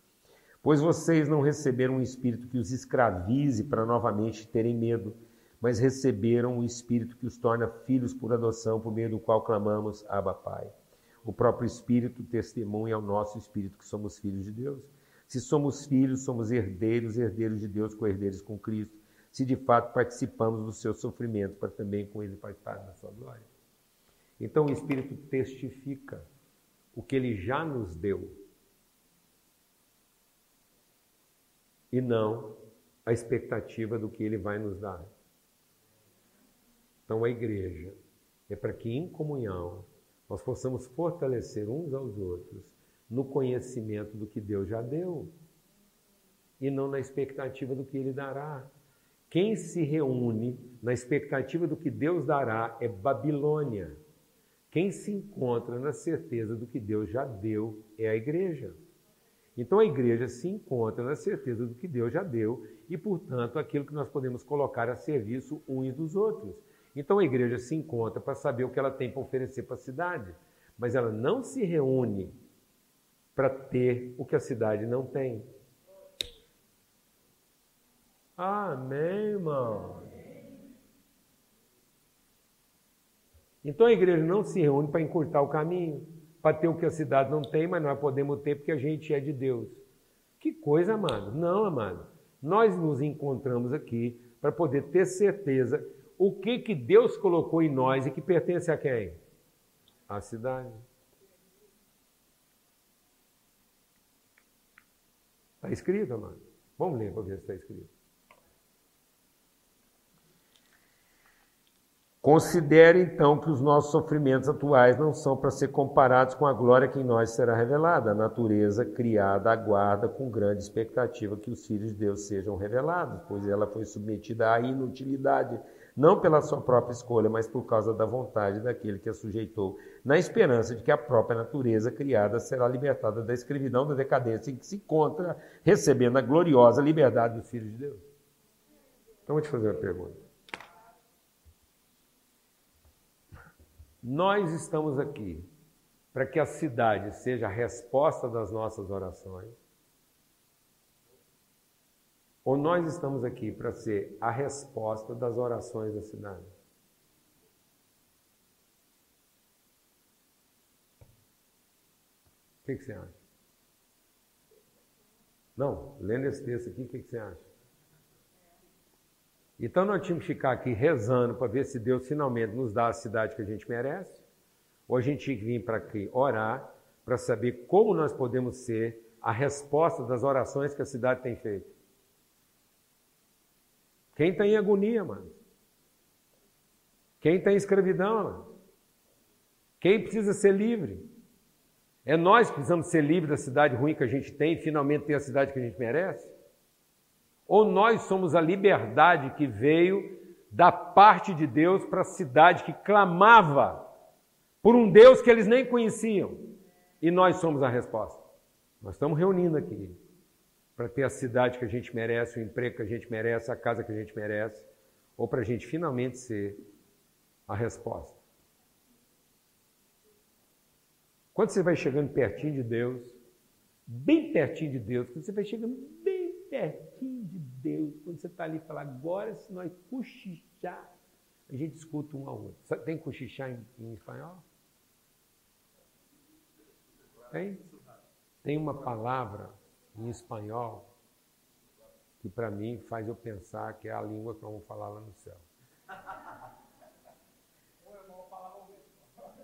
Pois vocês não receberam um espírito que os escravize para novamente terem medo, mas receberam um espírito que os torna filhos por adoção, por meio do qual clamamos, Abba Pai. O próprio Espírito testemunha ao nosso espírito que somos filhos de Deus. Se somos filhos, somos herdeiros, herdeiros de Deus, co-herdeiros com Cristo. Se de fato participamos do seu sofrimento, para também com ele participar da sua glória. Então o Espírito testifica o que ele já nos deu. E não a expectativa do que ele vai nos dar. Então a igreja é para que em comunhão nós possamos fortalecer uns aos outros no conhecimento do que Deus já deu e não na expectativa do que Ele dará. Quem se reúne na expectativa do que Deus dará é Babilônia. Quem se encontra na certeza do que Deus já deu é a igreja. Então a igreja se encontra na certeza do que Deus já deu e, portanto, aquilo que nós podemos colocar a serviço uns dos outros. Então a igreja se encontra para saber o que ela tem para oferecer para a cidade, mas ela não se reúne para ter o que a cidade não tem. Amém, irmão. Então a igreja não se reúne para encurtar o caminho, para ter o que a cidade não tem, mas nós podemos ter porque a gente é de Deus. Que coisa, amado. Não, amado. Nós nos encontramos aqui para poder ter certeza o que, que Deus colocou em nós e que pertence a quem? À cidade. Está escrito, amado? Vamos ler para ver se está escrito. Considere então que os nossos sofrimentos atuais não são para ser comparados com a glória que em nós será revelada. A natureza criada aguarda com grande expectativa que os filhos de Deus sejam revelados, pois ela foi submetida à inutilidade, não pela sua própria escolha, mas por causa da vontade daquele que a sujeitou, na esperança de que a própria natureza criada será libertada da escravidão da decadência em que se encontra, recebendo a gloriosa liberdade dos filhos de Deus. Então, vou te fazer uma pergunta. Nós estamos aqui para que a cidade seja a resposta das nossas orações, ou nós estamos aqui para ser a resposta das orações da cidade? O que, que você acha? Não, lendo esse texto aqui, o que, que você acha? Então nós tínhamos que ficar aqui rezando para ver se Deus finalmente nos dá a cidade que a gente merece, ou a gente tinha que vir para aqui orar para saber como nós podemos ser a resposta das orações que a cidade tem feito. Quem está em agonia, mano? Quem está em escravidão, mano? Quem precisa ser livre? É nós que precisamos ser livres da cidade ruim que a gente tem e finalmente ter a cidade que a gente merece? Ou nós somos a liberdade que veio da parte de Deus para a cidade que clamava por um Deus que eles nem conheciam? E nós somos a resposta. Nós estamos reunindo aqui para ter a cidade que a gente merece, o emprego que a gente merece, a casa que a gente merece, ou para a gente finalmente ser a resposta. Quando você vai chegando pertinho de Deus, bem pertinho de Deus, quando você vai chegando pertinho de Deus, quando você está ali e fala, agora se nós cochichar, a gente escuta um ao outro. Tem cochichar em, em espanhol? Tem? Tem uma palavra em espanhol que para mim faz eu pensar que é a língua que vamos falar lá no céu.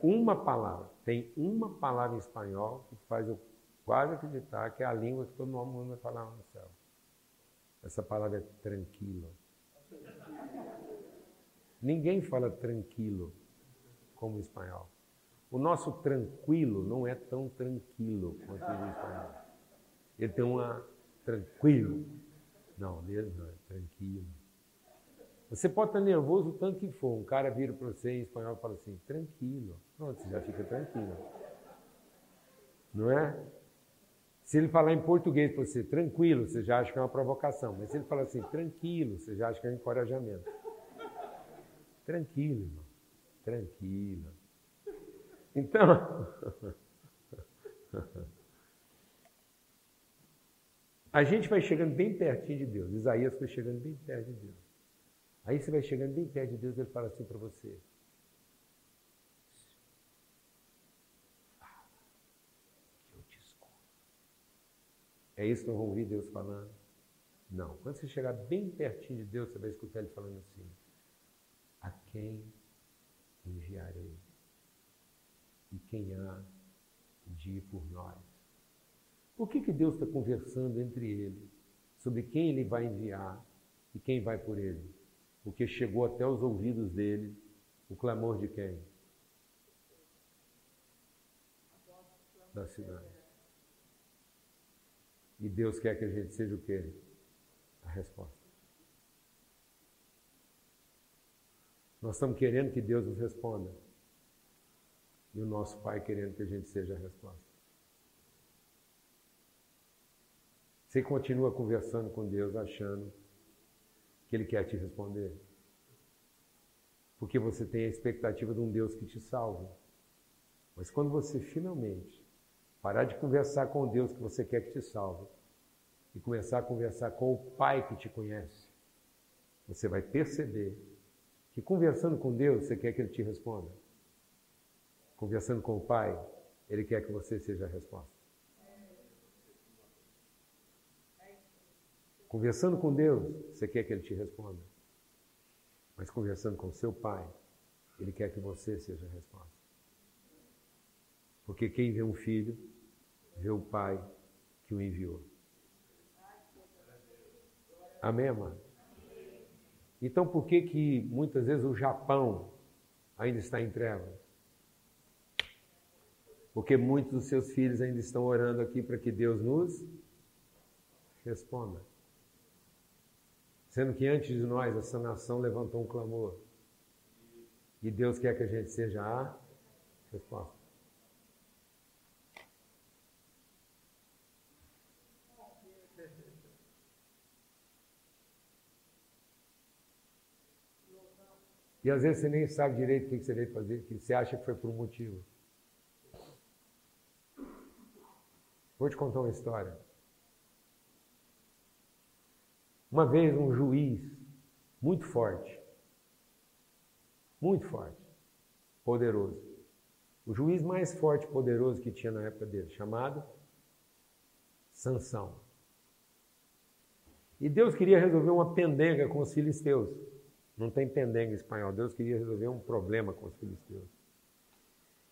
Uma palavra, tem uma palavra em espanhol que faz eu quase acreditar que é a língua que todo mundo vai falar lá no céu. Essa palavra é tranquilo. Ninguém fala tranquilo como espanhol. O nosso tranquilo não é tão tranquilo quanto o espanhol. Ele tem uma tranquilo. Não, mesmo não, é tranquilo. Você pode estar nervoso o tanto que for. Um cara vira para você em espanhol e fala assim, tranquilo. Pronto, você já fica tranquilo. Não é? Se ele falar em português para você, tranquilo, você já acha que é uma provocação. Mas se ele falar assim, tranquilo, você já acha que é um encorajamento. Tranquilo, irmão. Tranquilo. Então, a gente vai chegando bem pertinho de Deus. Isaías foi chegando bem perto de Deus. Aí você vai chegando bem perto de Deus, ele fala assim para você: É isso que vamos ouvir Deus falando? Não. Quando você chegar bem pertinho de Deus, você vai escutar Ele falando assim: A quem enviarei? E quem há de ir por nós? Por que, que Deus está conversando entre eles sobre quem Ele vai enviar e quem vai por Ele? Porque chegou até os ouvidos dele o clamor de quem? Da cidade. E Deus quer que a gente seja o quê? A resposta. Nós estamos querendo que Deus nos responda. E o nosso Pai querendo que a gente seja a resposta. Você continua conversando com Deus achando que Ele quer te responder. porque você tem a expectativa de um Deus que te salve. Mas quando você finalmente parar de conversar com o Deus que você quer que te salve e começar a conversar com o Pai que te conhece, você vai perceber que conversando com Deus, você quer que Ele te responda. Conversando com o Pai, Ele quer que você seja a resposta. Conversando com Deus, você quer que Ele te responda. Mas conversando com seu Pai, Ele quer que você seja a resposta. Porque quem vê um filho, vê o Pai que o enviou. Amém, amado? Então, por que que muitas vezes o Japão ainda está em trevas? Porque muitos dos seus filhos ainda estão orando aqui para que Deus nos responda. Sendo que antes de nós, essa nação levantou um clamor. E Deus quer que a gente seja a resposta. E às vezes você nem sabe direito o que você veio fazer, que você acha que foi por um motivo. Vou te contar uma história. Uma vez um juiz muito forte, muito forte, poderoso, o juiz mais forte e poderoso que tinha na época dele, chamado Sansão. E Deus queria resolver uma pendenga com os filisteus. Não tem pendenga espanhol. Deus queria resolver um problema com os filisteus.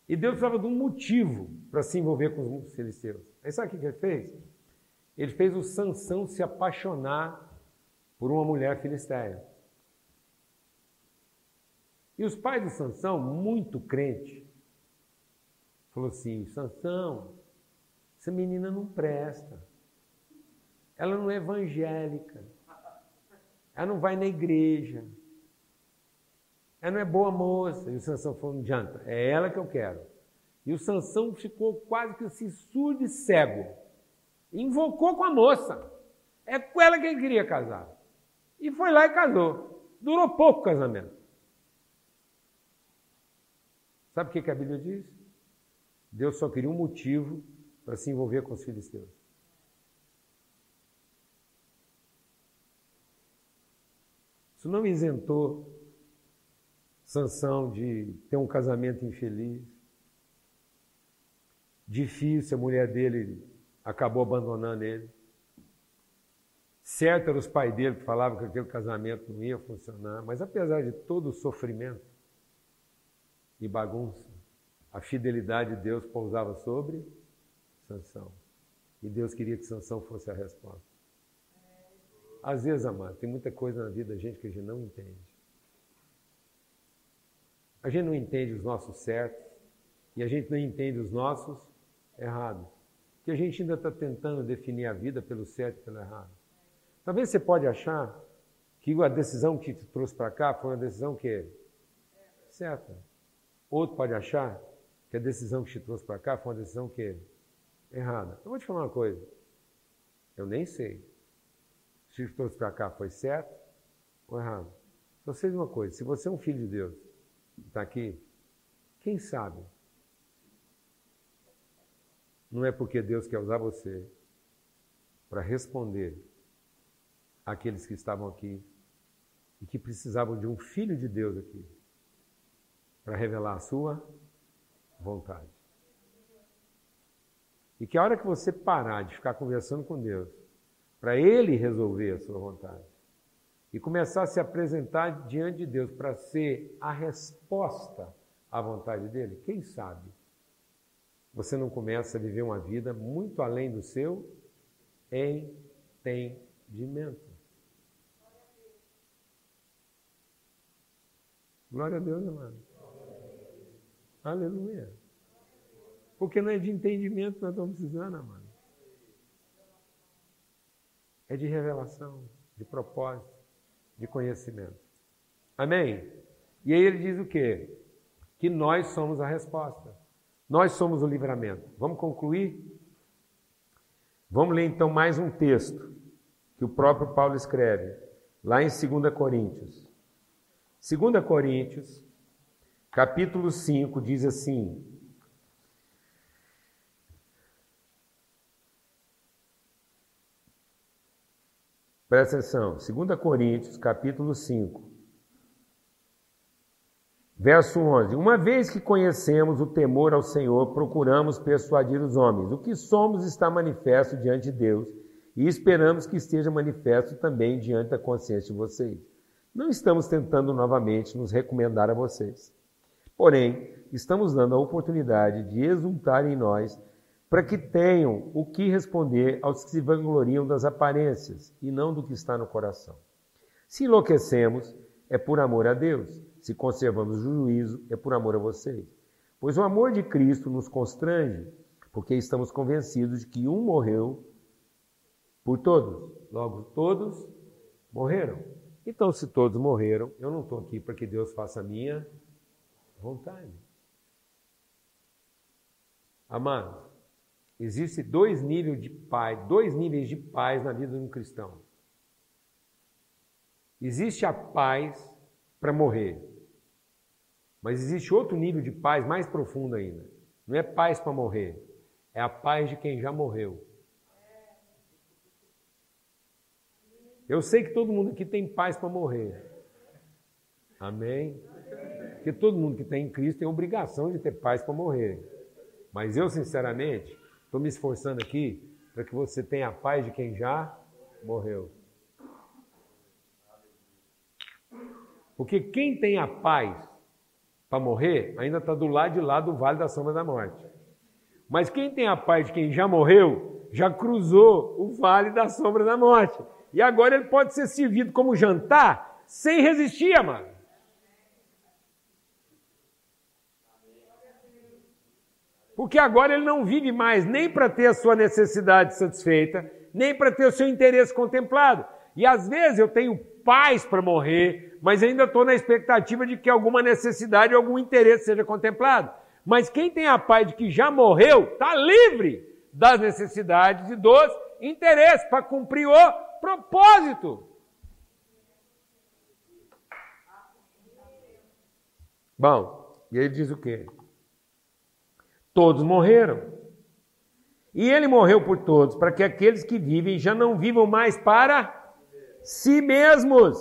E Deus precisava de um motivo para se envolver com os filisteus. Aí sabe o que ele fez? Ele fez o Sansão se apaixonar por uma mulher filisteia. E os pais de Sansão, muito crente, falou assim: Sansão, essa menina não presta. Ela não é evangélica. Ela não vai na igreja. Ela não é boa moça. E o Sansão falou, não adianta, é ela que eu quero. E o Sansão ficou quase que assim, surdo e cego. Invocou com a moça. É com ela que ele queria casar. E foi lá e casou. Durou pouco o casamento. Sabe o que a Bíblia diz? Deus só queria um motivo para se envolver com os filisteus. Isso não isentou Sansão de ter um casamento infeliz. Difícil, a mulher dele acabou abandonando ele. Certo eram os pais dele que falavam que aquele casamento não ia funcionar, mas apesar de todo o sofrimento e bagunça, a fidelidade de Deus pousava sobre Sansão. E Deus queria que Sansão fosse a resposta. Às vezes, amado, tem muita coisa na vida da gente que a gente não entende. A gente não entende os nossos certos e a gente não entende os nossos errados. Que a gente ainda está tentando definir a vida pelo certo e pelo errado. Talvez você pode achar que a decisão que te trouxe para cá foi uma decisão que é certa. Outro pode achar que a decisão que te trouxe para cá foi uma decisão que é errada. Eu vou te falar uma coisa. Eu nem sei se te trouxe para cá foi certo ou errado. Só sei de uma coisa: se você é um filho de Deus, está aqui, quem sabe? Não é porque Deus quer usar você para responder àqueles que estavam aqui e que precisavam de um filho de Deus aqui para revelar a sua vontade. E que a hora que você parar de ficar conversando com Deus, para Ele resolver a sua vontade, e começar a se apresentar diante de Deus para ser a resposta à vontade dele, quem sabe você não começa a viver uma vida muito além do seu entendimento. Glória a Deus, amado. Aleluia. Porque não é de entendimento que nós estamos precisando, amado. É de revelação, de propósito de conhecimento. Amém? E aí ele diz o quê? Que nós somos a resposta. Nós somos o livramento. Vamos concluir? Vamos ler então mais um texto que o próprio Paulo escreve, lá em 2 Coríntios. 2 Coríntios, capítulo 5, diz assim: Presta atenção, 2 Coríntios, capítulo 5, verso 11. Uma vez que conhecemos o temor ao Senhor, procuramos persuadir os homens. O que somos está manifesto diante de Deus e esperamos que esteja manifesto também diante da consciência de vocês. Não estamos tentando novamente nos recomendar a vocês. Porém, estamos dando a oportunidade de exultar em nós para que tenham o que responder aos que se vangloriam das aparências e não do que está no coração. Se enlouquecemos, é por amor a Deus. Se conservamos o juízo, é por amor a vocês. Pois o amor de Cristo nos constrange, porque estamos convencidos de que um morreu por todos. Logo, todos morreram. Então, se todos morreram, eu não estou aqui para que Deus faça a minha vontade. Amados, Existem dois níveis de paz, dois níveis de paz na vida de um cristão. Existe a paz para morrer. Mas existe outro nível de paz mais profundo ainda. Não é paz para morrer, é a paz de quem já morreu. Eu sei que todo mundo aqui tem paz para morrer. Amém? Porque todo mundo que tem em Cristo tem obrigação de ter paz para morrer. Mas eu, sinceramente, Estou me esforçando aqui para que você tenha a paz de quem já morreu. Porque quem tem a paz para morrer ainda está do lado de lá do vale da sombra da morte. Mas quem tem a paz de quem já morreu, já cruzou o vale da sombra da morte. E agora ele pode ser servido como jantar sem resistir, amado. Porque agora ele não vive mais nem para ter a sua necessidade satisfeita, nem para ter o seu interesse contemplado. E às vezes eu tenho paz para morrer, mas ainda estou na expectativa de que alguma necessidade, algum interesse seja contemplado. Mas quem tem a paz de que já morreu, está livre das necessidades e dos interesses para cumprir o propósito. Bom, e ele diz o quê? Todos morreram. E ele morreu por todos, para que aqueles que vivem já não vivam mais para si mesmos,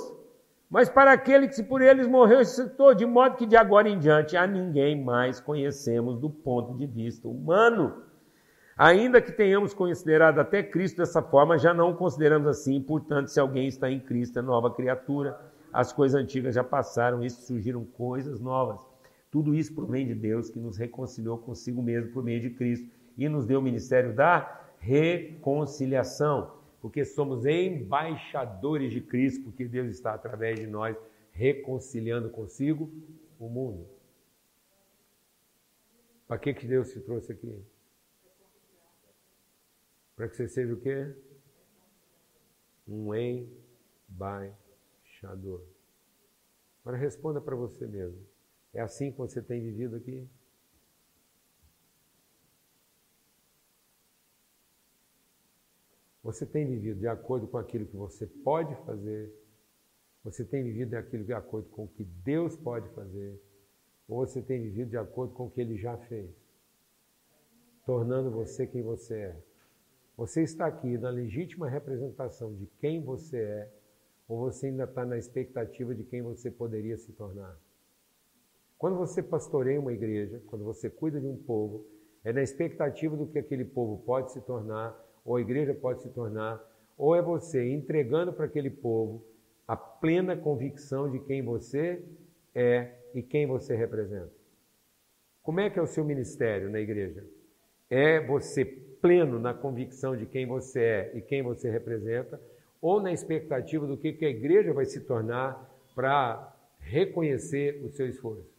mas para aquele que se por eles morreu ressuscitou, de modo que de agora em diante a ninguém mais conhecemos do ponto de vista humano. Ainda que tenhamos considerado até Cristo dessa forma, já não o consideramos assim. Portanto, se alguém está em Cristo, é nova criatura. As coisas antigas já passaram, e surgiram coisas novas. Tudo isso provém de Deus que nos reconciliou consigo mesmo por meio de Cristo e nos deu o ministério da reconciliação, porque somos embaixadores de Cristo, porque Deus está através de nós reconciliando consigo o mundo. Para que, que Deus te trouxe aqui? Para que você seja o quê? Um embaixador. Agora responda para você mesmo. É assim que você tem vivido aqui? Você tem vivido de acordo com aquilo que você pode fazer? Você tem vivido de aquilo de acordo com o que Deus pode fazer? Ou você tem vivido de acordo com o que Ele já fez? Tornando você quem você é. Você está aqui na legítima representação de quem você é, ou você ainda está na expectativa de quem você poderia se tornar? Quando você pastoreia uma igreja, quando você cuida de um povo, é na expectativa do que aquele povo pode se tornar, ou a igreja pode se tornar, ou é você entregando para aquele povo a plena convicção de quem você é e quem você representa. Como é que é o seu ministério na igreja? É você pleno na convicção de quem você é e quem você representa, ou na expectativa do que a igreja vai se tornar para reconhecer o seu esforço?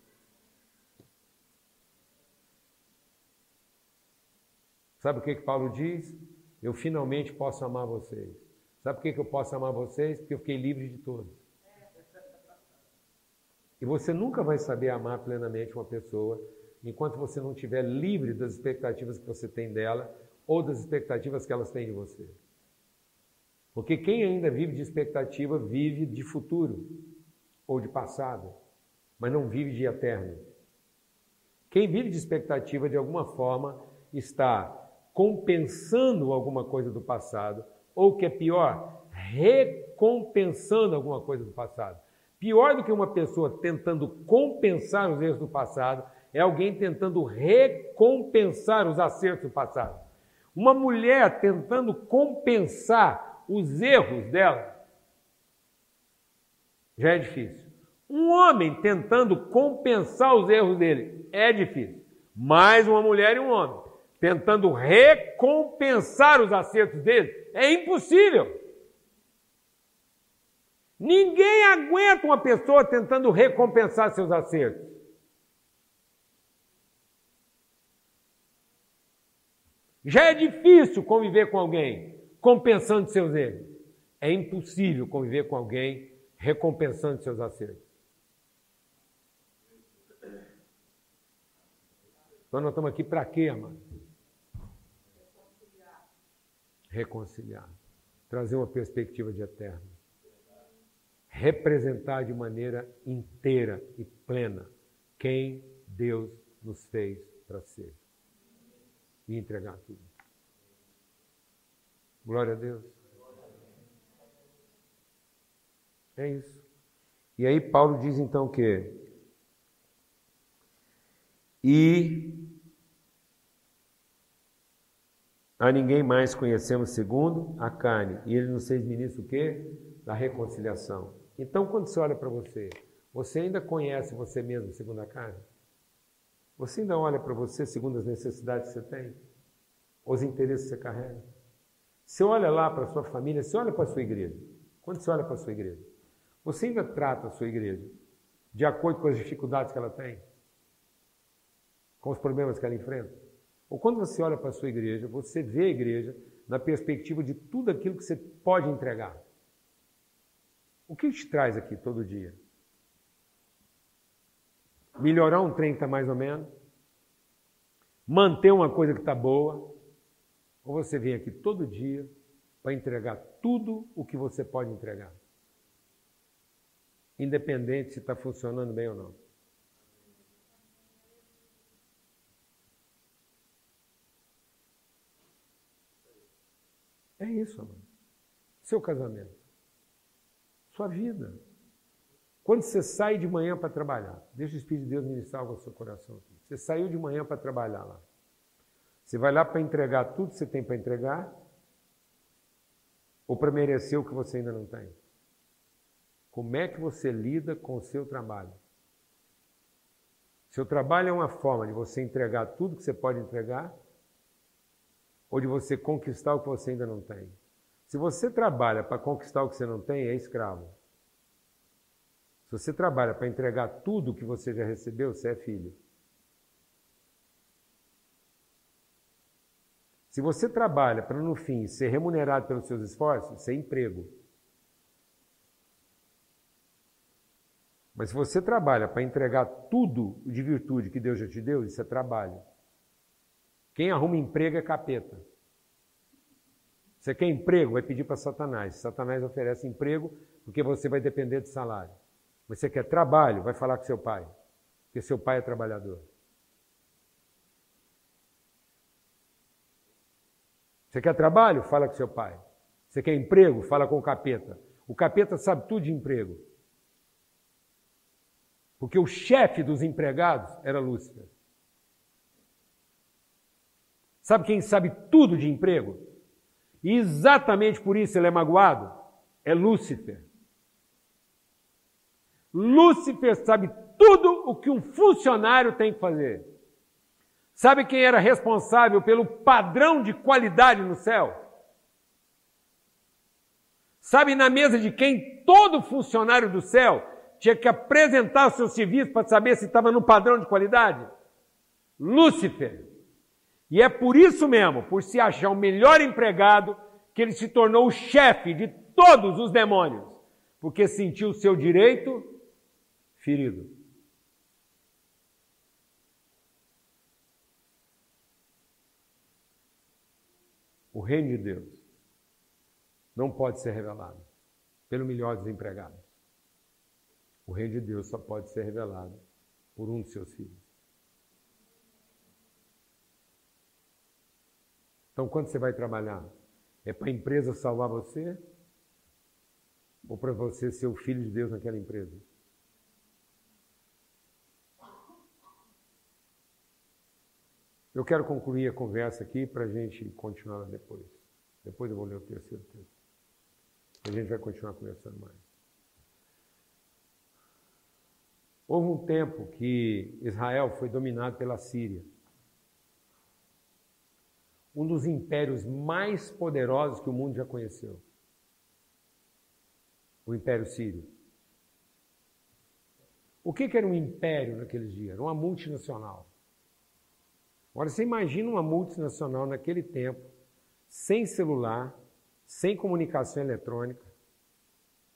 Sabe o que, que Paulo diz? Eu finalmente posso amar vocês. Sabe por que, que eu posso amar vocês? Porque eu fiquei livre de todos. E você nunca vai saber amar plenamente uma pessoa enquanto você não estiver livre das expectativas que você tem dela ou das expectativas que elas têm de você. Porque quem ainda vive de expectativa vive de futuro ou de passado, mas não vive de eterno. Quem vive de expectativa, de alguma forma, está compensando alguma coisa do passado, ou que é pior, recompensando alguma coisa do passado. Pior do que uma pessoa tentando compensar os erros do passado, é alguém tentando recompensar os acertos do passado. Uma mulher tentando compensar os erros dela já é difícil. Um homem tentando compensar os erros dele é difícil. Mais uma mulher e um homem tentando recompensar os acertos dele é impossível. Ninguém aguenta uma pessoa tentando recompensar seus acertos. Já é difícil conviver com alguém compensando seus erros. É impossível conviver com alguém recompensando seus acertos. Nós estamos aqui para quê, amado? Reconciliar. Trazer uma perspectiva de eterno. Representar de maneira inteira e plena quem Deus nos fez para ser e entregar tudo. Glória a Deus. É isso. E aí Paulo diz então que e a ninguém mais conhecemos segundo a carne, e ele nos fez ministro o quê? Da reconciliação. Então, quando você olha para você, você ainda conhece você mesmo segundo a carne? Você ainda olha para você segundo as necessidades que você tem? Os interesses que você carrega? Você olha lá para a sua família, você olha para a sua igreja. Quando você olha para a sua igreja, você ainda trata a sua igreja de acordo com as dificuldades que ela tem? Com os problemas que ela enfrenta? Ou quando você olha para a sua igreja, você vê a igreja na perspectiva de tudo aquilo que você pode entregar? O que te traz aqui todo dia? Melhorar um trem que está mais ou menos? Manter uma coisa que está boa? Ou você vem aqui todo dia para entregar tudo o que você pode entregar? Independente se está funcionando bem ou não. É isso, amor. Seu casamento. Sua vida. Quando você sai de manhã para trabalhar, deixa o Espírito de Deus ministrar algo ao seu coração. Aqui. Você saiu de manhã para trabalhar lá. Você vai lá para entregar tudo que você tem para entregar? Ou para merecer o que você ainda não tem? Como é que você lida com o seu trabalho? Seu trabalho é uma forma de você entregar tudo que você pode entregar ou de você conquistar o que você ainda não tem. Se você trabalha para conquistar o que você não tem, é escravo. Se você trabalha para entregar tudo o que você já recebeu, você é filho. Se você trabalha para, no fim, ser remunerado pelos seus esforços, isso é emprego. Mas se você trabalha para entregar tudo de virtude que Deus já te deu, isso é trabalho. Quem arruma emprego é capeta. Você quer emprego? Vai pedir para Satanás. Satanás oferece emprego porque você vai depender de salário. Você quer trabalho? Vai falar com seu pai. Porque seu pai é trabalhador. Você quer trabalho? Fala com seu pai. Você quer emprego? Fala com o capeta. O capeta sabe tudo de emprego. Porque o chefe dos empregados era Lúcifer. Sabe quem sabe tudo de emprego? E exatamente por isso ele é magoado? É Lúcifer. Lúcifer sabe tudo o que um funcionário tem que fazer. Sabe quem era responsável pelo padrão de qualidade no céu? Sabe na mesa de quem todo funcionário do céu tinha que apresentar o seu serviço para saber se estava no padrão de qualidade? Lúcifer. E é por isso mesmo, por se achar o melhor empregado, que ele se tornou o chefe de todos os demônios, porque sentiu o seu direito ferido. O reino de Deus não pode ser revelado pelo melhor desempregado. O reino de Deus só pode ser revelado por um de seus filhos. Então, quando você vai trabalhar? É para a empresa salvar você? Ou para você ser o filho de Deus naquela empresa? Eu quero concluir a conversa aqui para a gente continuar depois. Depois eu vou ler o terceiro texto. A gente vai continuar conversando mais. Houve um tempo que Israel foi dominado pela Síria. Um dos impérios mais poderosos que o mundo já conheceu. O Império Sírio. O que, era um império naqueles dias? Era uma multinacional. Agora você imagina uma multinacional naquele tempo, sem celular, sem comunicação eletrônica,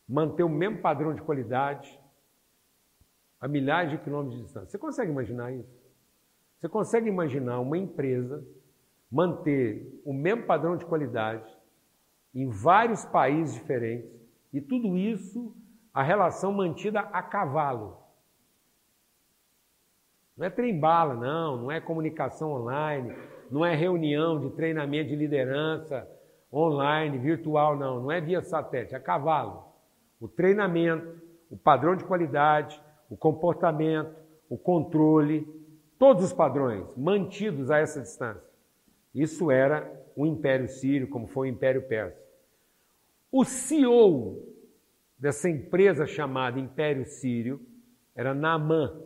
manter o mesmo padrão de qualidade, a milhares de quilômetros de distância. Você consegue imaginar isso? Você consegue imaginar uma empresa manter o mesmo padrão de qualidade em vários países diferentes e tudo isso a relação mantida a cavalo? Não é trem-bala, não, não é comunicação online, não é reunião de treinamento de liderança online, virtual, não, não é via satélite, é cavalo. O treinamento, o padrão de qualidade, o comportamento, o controle, todos os padrões mantidos a essa distância. Isso era o Império Sírio, como foi o Império Persa. O CEO dessa empresa chamada Império Sírio era Naamã.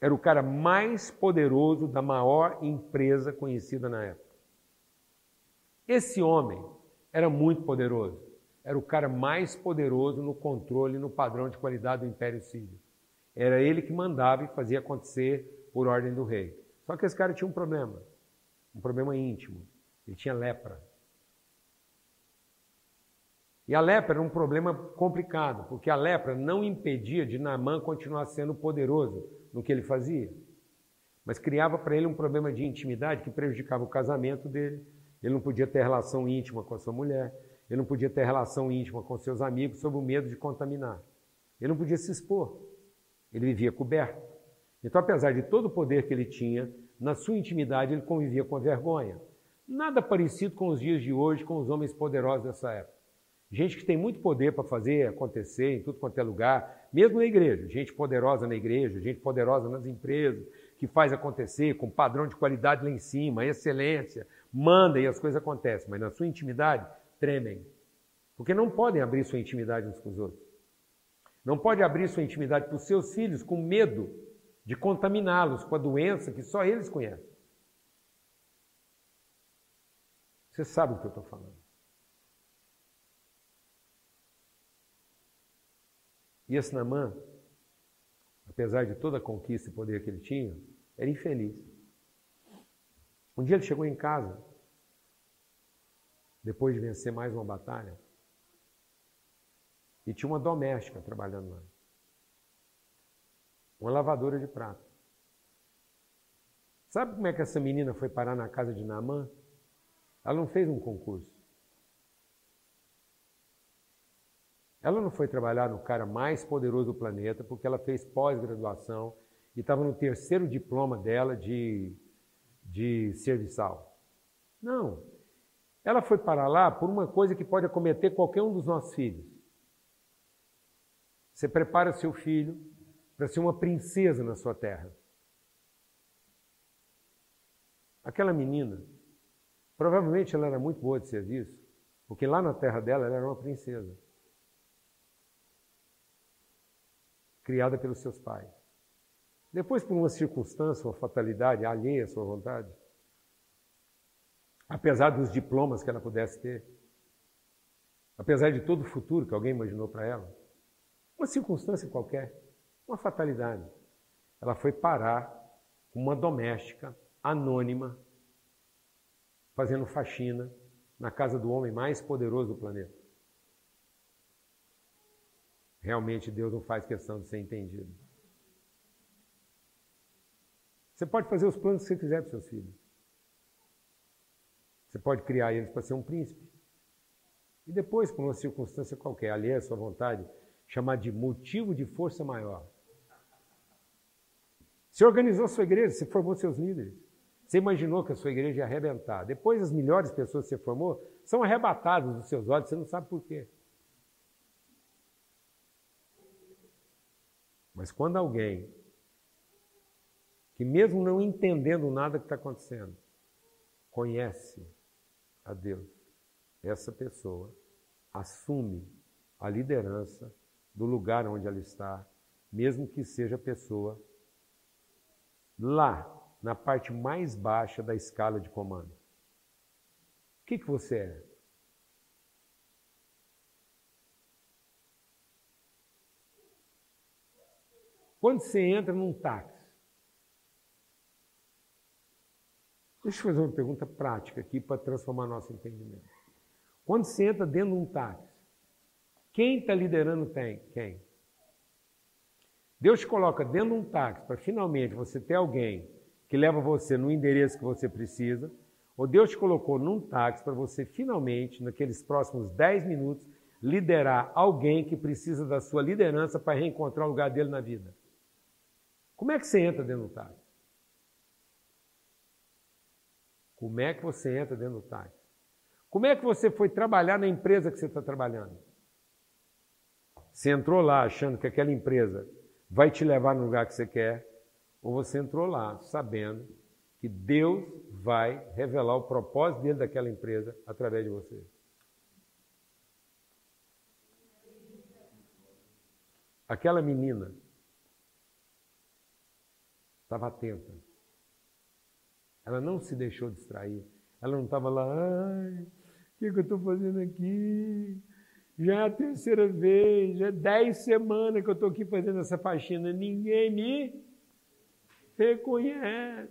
Era o cara mais poderoso da maior empresa conhecida na época. Esse homem era muito poderoso era o cara mais poderoso no controle, no padrão de qualidade do Império Sírio. Era ele que mandava e fazia acontecer por ordem do rei. Só que esse cara tinha um problema, um problema íntimo. Ele tinha lepra. E a lepra era um problema complicado, porque a lepra não impedia de Naamã continuar sendo poderoso no que ele fazia, mas criava para ele um problema de intimidade que prejudicava o casamento dele. Ele não podia ter relação íntima com a sua mulher, ele não podia ter relação íntima com seus amigos sob o medo de contaminar. Ele não podia se expor. Ele vivia coberto. Então, apesar de todo o poder que ele tinha, na sua intimidade ele convivia com a vergonha. Nada parecido com os dias de hoje, com os homens poderosos dessa época. Gente que tem muito poder para fazer acontecer em tudo quanto é lugar, mesmo na igreja. Gente poderosa na igreja, gente poderosa nas empresas, que faz acontecer com padrão de qualidade lá em cima, excelência, manda e as coisas acontecem. Mas na sua intimidade, tremem. Porque não podem abrir sua intimidade uns com os outros. Não pode abrir sua intimidade para os seus filhos com medo de contaminá-los com a doença que só eles conhecem. Você sabe do que eu estou falando. E esse Namã, apesar de toda a conquista e poder que ele tinha, era infeliz. Um dia ele chegou em casa depois de vencer mais uma batalha. E tinha uma doméstica trabalhando lá. Uma lavadora de prato. Sabe como é que essa menina foi parar na casa de Naamã? Ela não fez um concurso. Ela não foi trabalhar no cara mais poderoso do planeta porque ela fez pós-graduação e estava no terceiro diploma dela de, de serviçal. Não. Ela foi para lá por uma coisa que pode acometer qualquer um dos nossos filhos. Você prepara seu filho para ser uma princesa na sua terra. Aquela menina, provavelmente ela era muito boa de serviço, porque lá na terra dela ela era uma princesa. Criada pelos seus pais. Depois, por uma circunstância, uma fatalidade alheia à sua vontade, apesar dos diplomas que ela pudesse ter, apesar de todo o futuro que alguém imaginou para ela, uma circunstância qualquer, uma fatalidade, ela foi parar com uma doméstica anônima fazendo faxina na casa do homem mais poderoso do planeta. Realmente Deus não faz questão de ser entendido. Você pode fazer os planos que você quiser para seus filhos. Você pode criar eles para ser um príncipe. E depois, por uma circunstância qualquer, alheia à sua vontade, chamar de motivo de força maior. Você organizou sua igreja, você formou seus líderes. Você imaginou que a sua igreja ia arrebentar. Depois, as melhores pessoas que você formou são arrebatadas dos seus olhos, você não sabe por quê. Mas quando alguém, que mesmo não entendendo nada que está acontecendo, conhece a Deus, essa pessoa assume a liderança do lugar onde ela está, mesmo que seja pessoa lá, na parte mais baixa da escala de comando. O que, que você é? Quando você entra num táxi, deixa eu fazer uma pergunta prática aqui para transformar nosso entendimento. Quando você entra dentro de um táxi, quem está liderando tem? Quem? Deus te coloca dentro de um táxi para finalmente você ter alguém que leva você no endereço que você precisa, ou Deus te colocou num táxi para você finalmente, naqueles próximos 10 minutos, liderar alguém que precisa da sua liderança para reencontrar o lugar dele na vida. Como é que você entra dentro do táxi? Como é que você entra dentro do táxi? Como é que você foi trabalhar na empresa que você está trabalhando? Você entrou lá achando que aquela empresa vai te levar no lugar que você quer, ou você entrou lá sabendo que Deus vai revelar o propósito dele daquela empresa através de você. Aquela menina estava atenta. Ela não se deixou distrair. Ela não estava lá, ai, o que, que eu estou fazendo aqui? Já é a terceira vez, já é dez semanas que eu estou aqui fazendo essa faxina, ninguém me reconhece.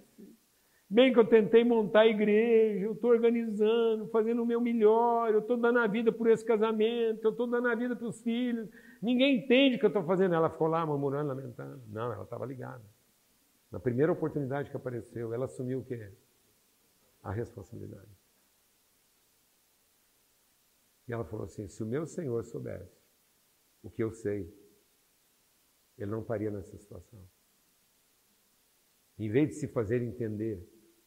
Bem que eu tentei montar a igreja, eu estou organizando, fazendo o meu melhor, eu estou dando a vida por esse casamento, eu estou dando a vida para os filhos. Ninguém entende o que eu estou fazendo. Ela ficou lá murmurando, lamentando. Não, ela estava ligada. Na primeira oportunidade que apareceu, ela assumiu o quê? A responsabilidade. E ela falou assim: se o meu Senhor soubesse o que eu sei, ele não estaria nessa situação. Em vez de se fazer entender,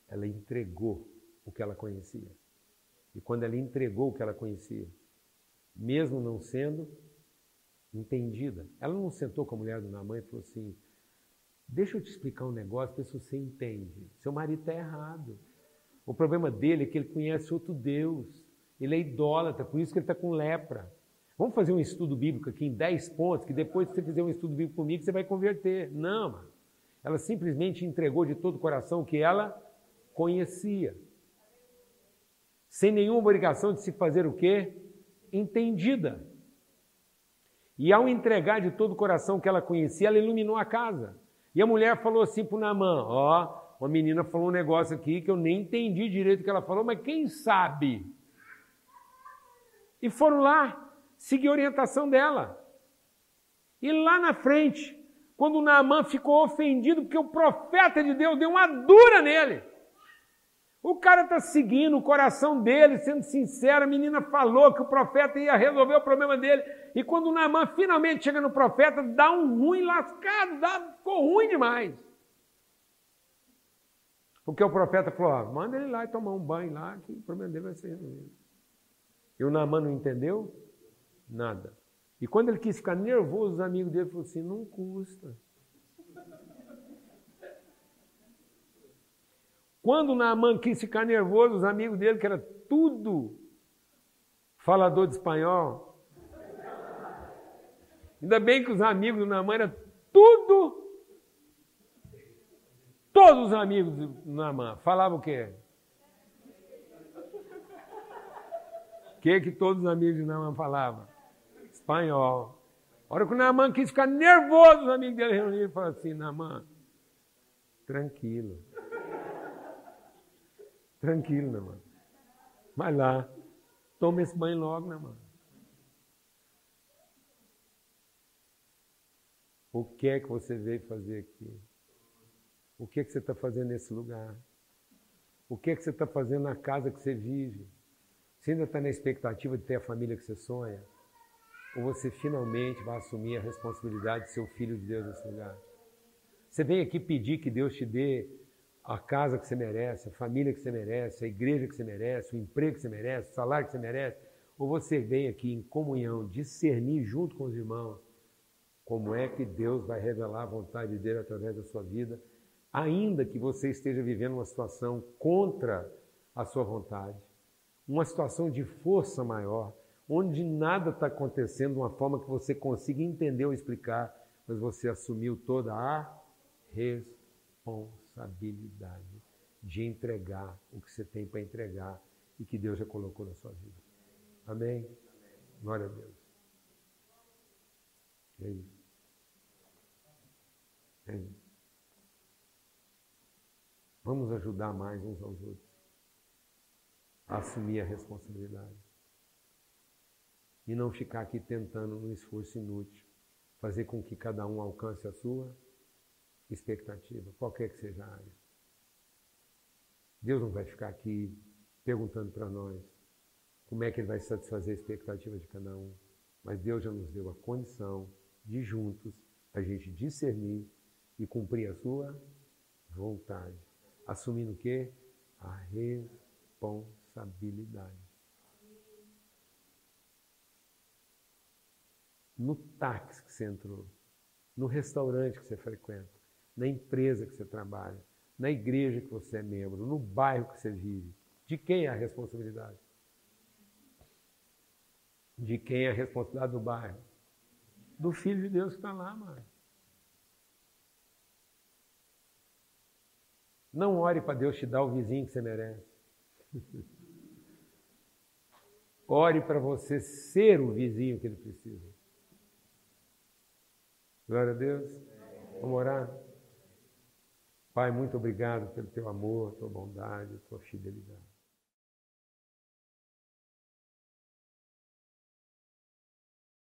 ela entregou o que ela conhecia. E quando ela entregou o que ela conhecia, mesmo não sendo entendida, ela não sentou com a mulher do Namã e falou assim: Deixa eu te explicar um negócio, ver se você entende. Seu marido está errado. O problema dele é que ele conhece outro Deus. Ele é idólatra, por isso que ele está com lepra. Vamos fazer um estudo bíblico aqui em 10 pontos, que depois que você fizer um estudo bíblico comigo, você vai converter. Não, mano. Ela simplesmente entregou de todo o coração o que ela conhecia. Sem nenhuma obrigação de se fazer o quê? Entendida. E ao entregar de todo o coração o que ela conhecia, ela iluminou a casa. E a mulher falou assim para o Namã: Ó, uma menina falou um negócio aqui que eu nem entendi direito o que ela falou, mas quem sabe? E foram lá seguir a orientação dela. E lá na frente, quando Naamã ficou ofendido porque o profeta de Deus deu uma dura nele. O cara está seguindo o coração dele, sendo sincero. A menina falou que o profeta ia resolver o problema dele. E quando o Naamã finalmente chega no profeta, dá um ruim lascado, dá, ficou ruim demais. Porque o profeta falou: manda ele lá e tomar um banho lá, que o problema dele vai ser resolvido. E o Naamã não entendeu nada. E quando ele quis ficar nervoso, os amigos dele falaram assim: não custa. Quando Naaman quis ficar nervoso, os amigos dele, que era tudo falador de espanhol, ainda bem que os amigos do Naaman eram tudo, todos os amigos do Naaman falavam o quê? Que que todos os amigos de Naaman falavam? Espanhol. A hora que o Naaman quis ficar nervoso, os amigos dele reuniram e falaram assim, Naaman, tranquilo. Tranquilo, irmão. Vai lá, toma esse banho logo, irmão. O que é que você veio fazer aqui? O que é que você está fazendo nesse lugar? O que é que você está fazendo na casa que você vive? Você ainda está na expectativa de ter a família que você sonha? Ou você finalmente vai assumir a responsabilidade de ser o filho de Deus nesse lugar? Você vem aqui pedir que Deus te dê a casa que você merece, a família que você merece, a igreja que você merece, o emprego que você merece, o salário que você merece, ou você vem aqui em comunhão, discernir junto com os irmãos como é que Deus vai revelar a vontade dele através da sua vida, ainda que você esteja vivendo uma situação contra a sua vontade, uma situação de força maior, onde nada está acontecendo de uma forma que você consiga entender ou explicar, mas você assumiu toda a responsabilidade de entregar o que você tem para entregar e que Deus já colocou na sua vida. Amém? Glória a Deus. É isso. É isso. Vamos ajudar mais uns aos outros assumir a responsabilidade. E não ficar aqui tentando num esforço inútil fazer com que cada um alcance a sua expectativa, qualquer que seja a área. Deus não vai ficar aqui perguntando para nós como é que Ele vai satisfazer a expectativa de cada um, mas Deus já nos deu a condição de juntos a gente discernir e cumprir a sua vontade. Assumindo o quê? A responsabilidade. No táxi que você entrou, no restaurante que você frequenta, na empresa que você trabalha, na igreja que você é membro, no bairro que você vive, de quem é a responsabilidade? De quem é a responsabilidade do bairro? Do Filho de Deus que está lá, mano. Não ore para Deus te dar o vizinho que você merece. Ore para você ser o vizinho que ele precisa. Glória a Deus. Vamos orar? Pai, muito obrigado pelo teu amor, tua bondade, tua fidelidade.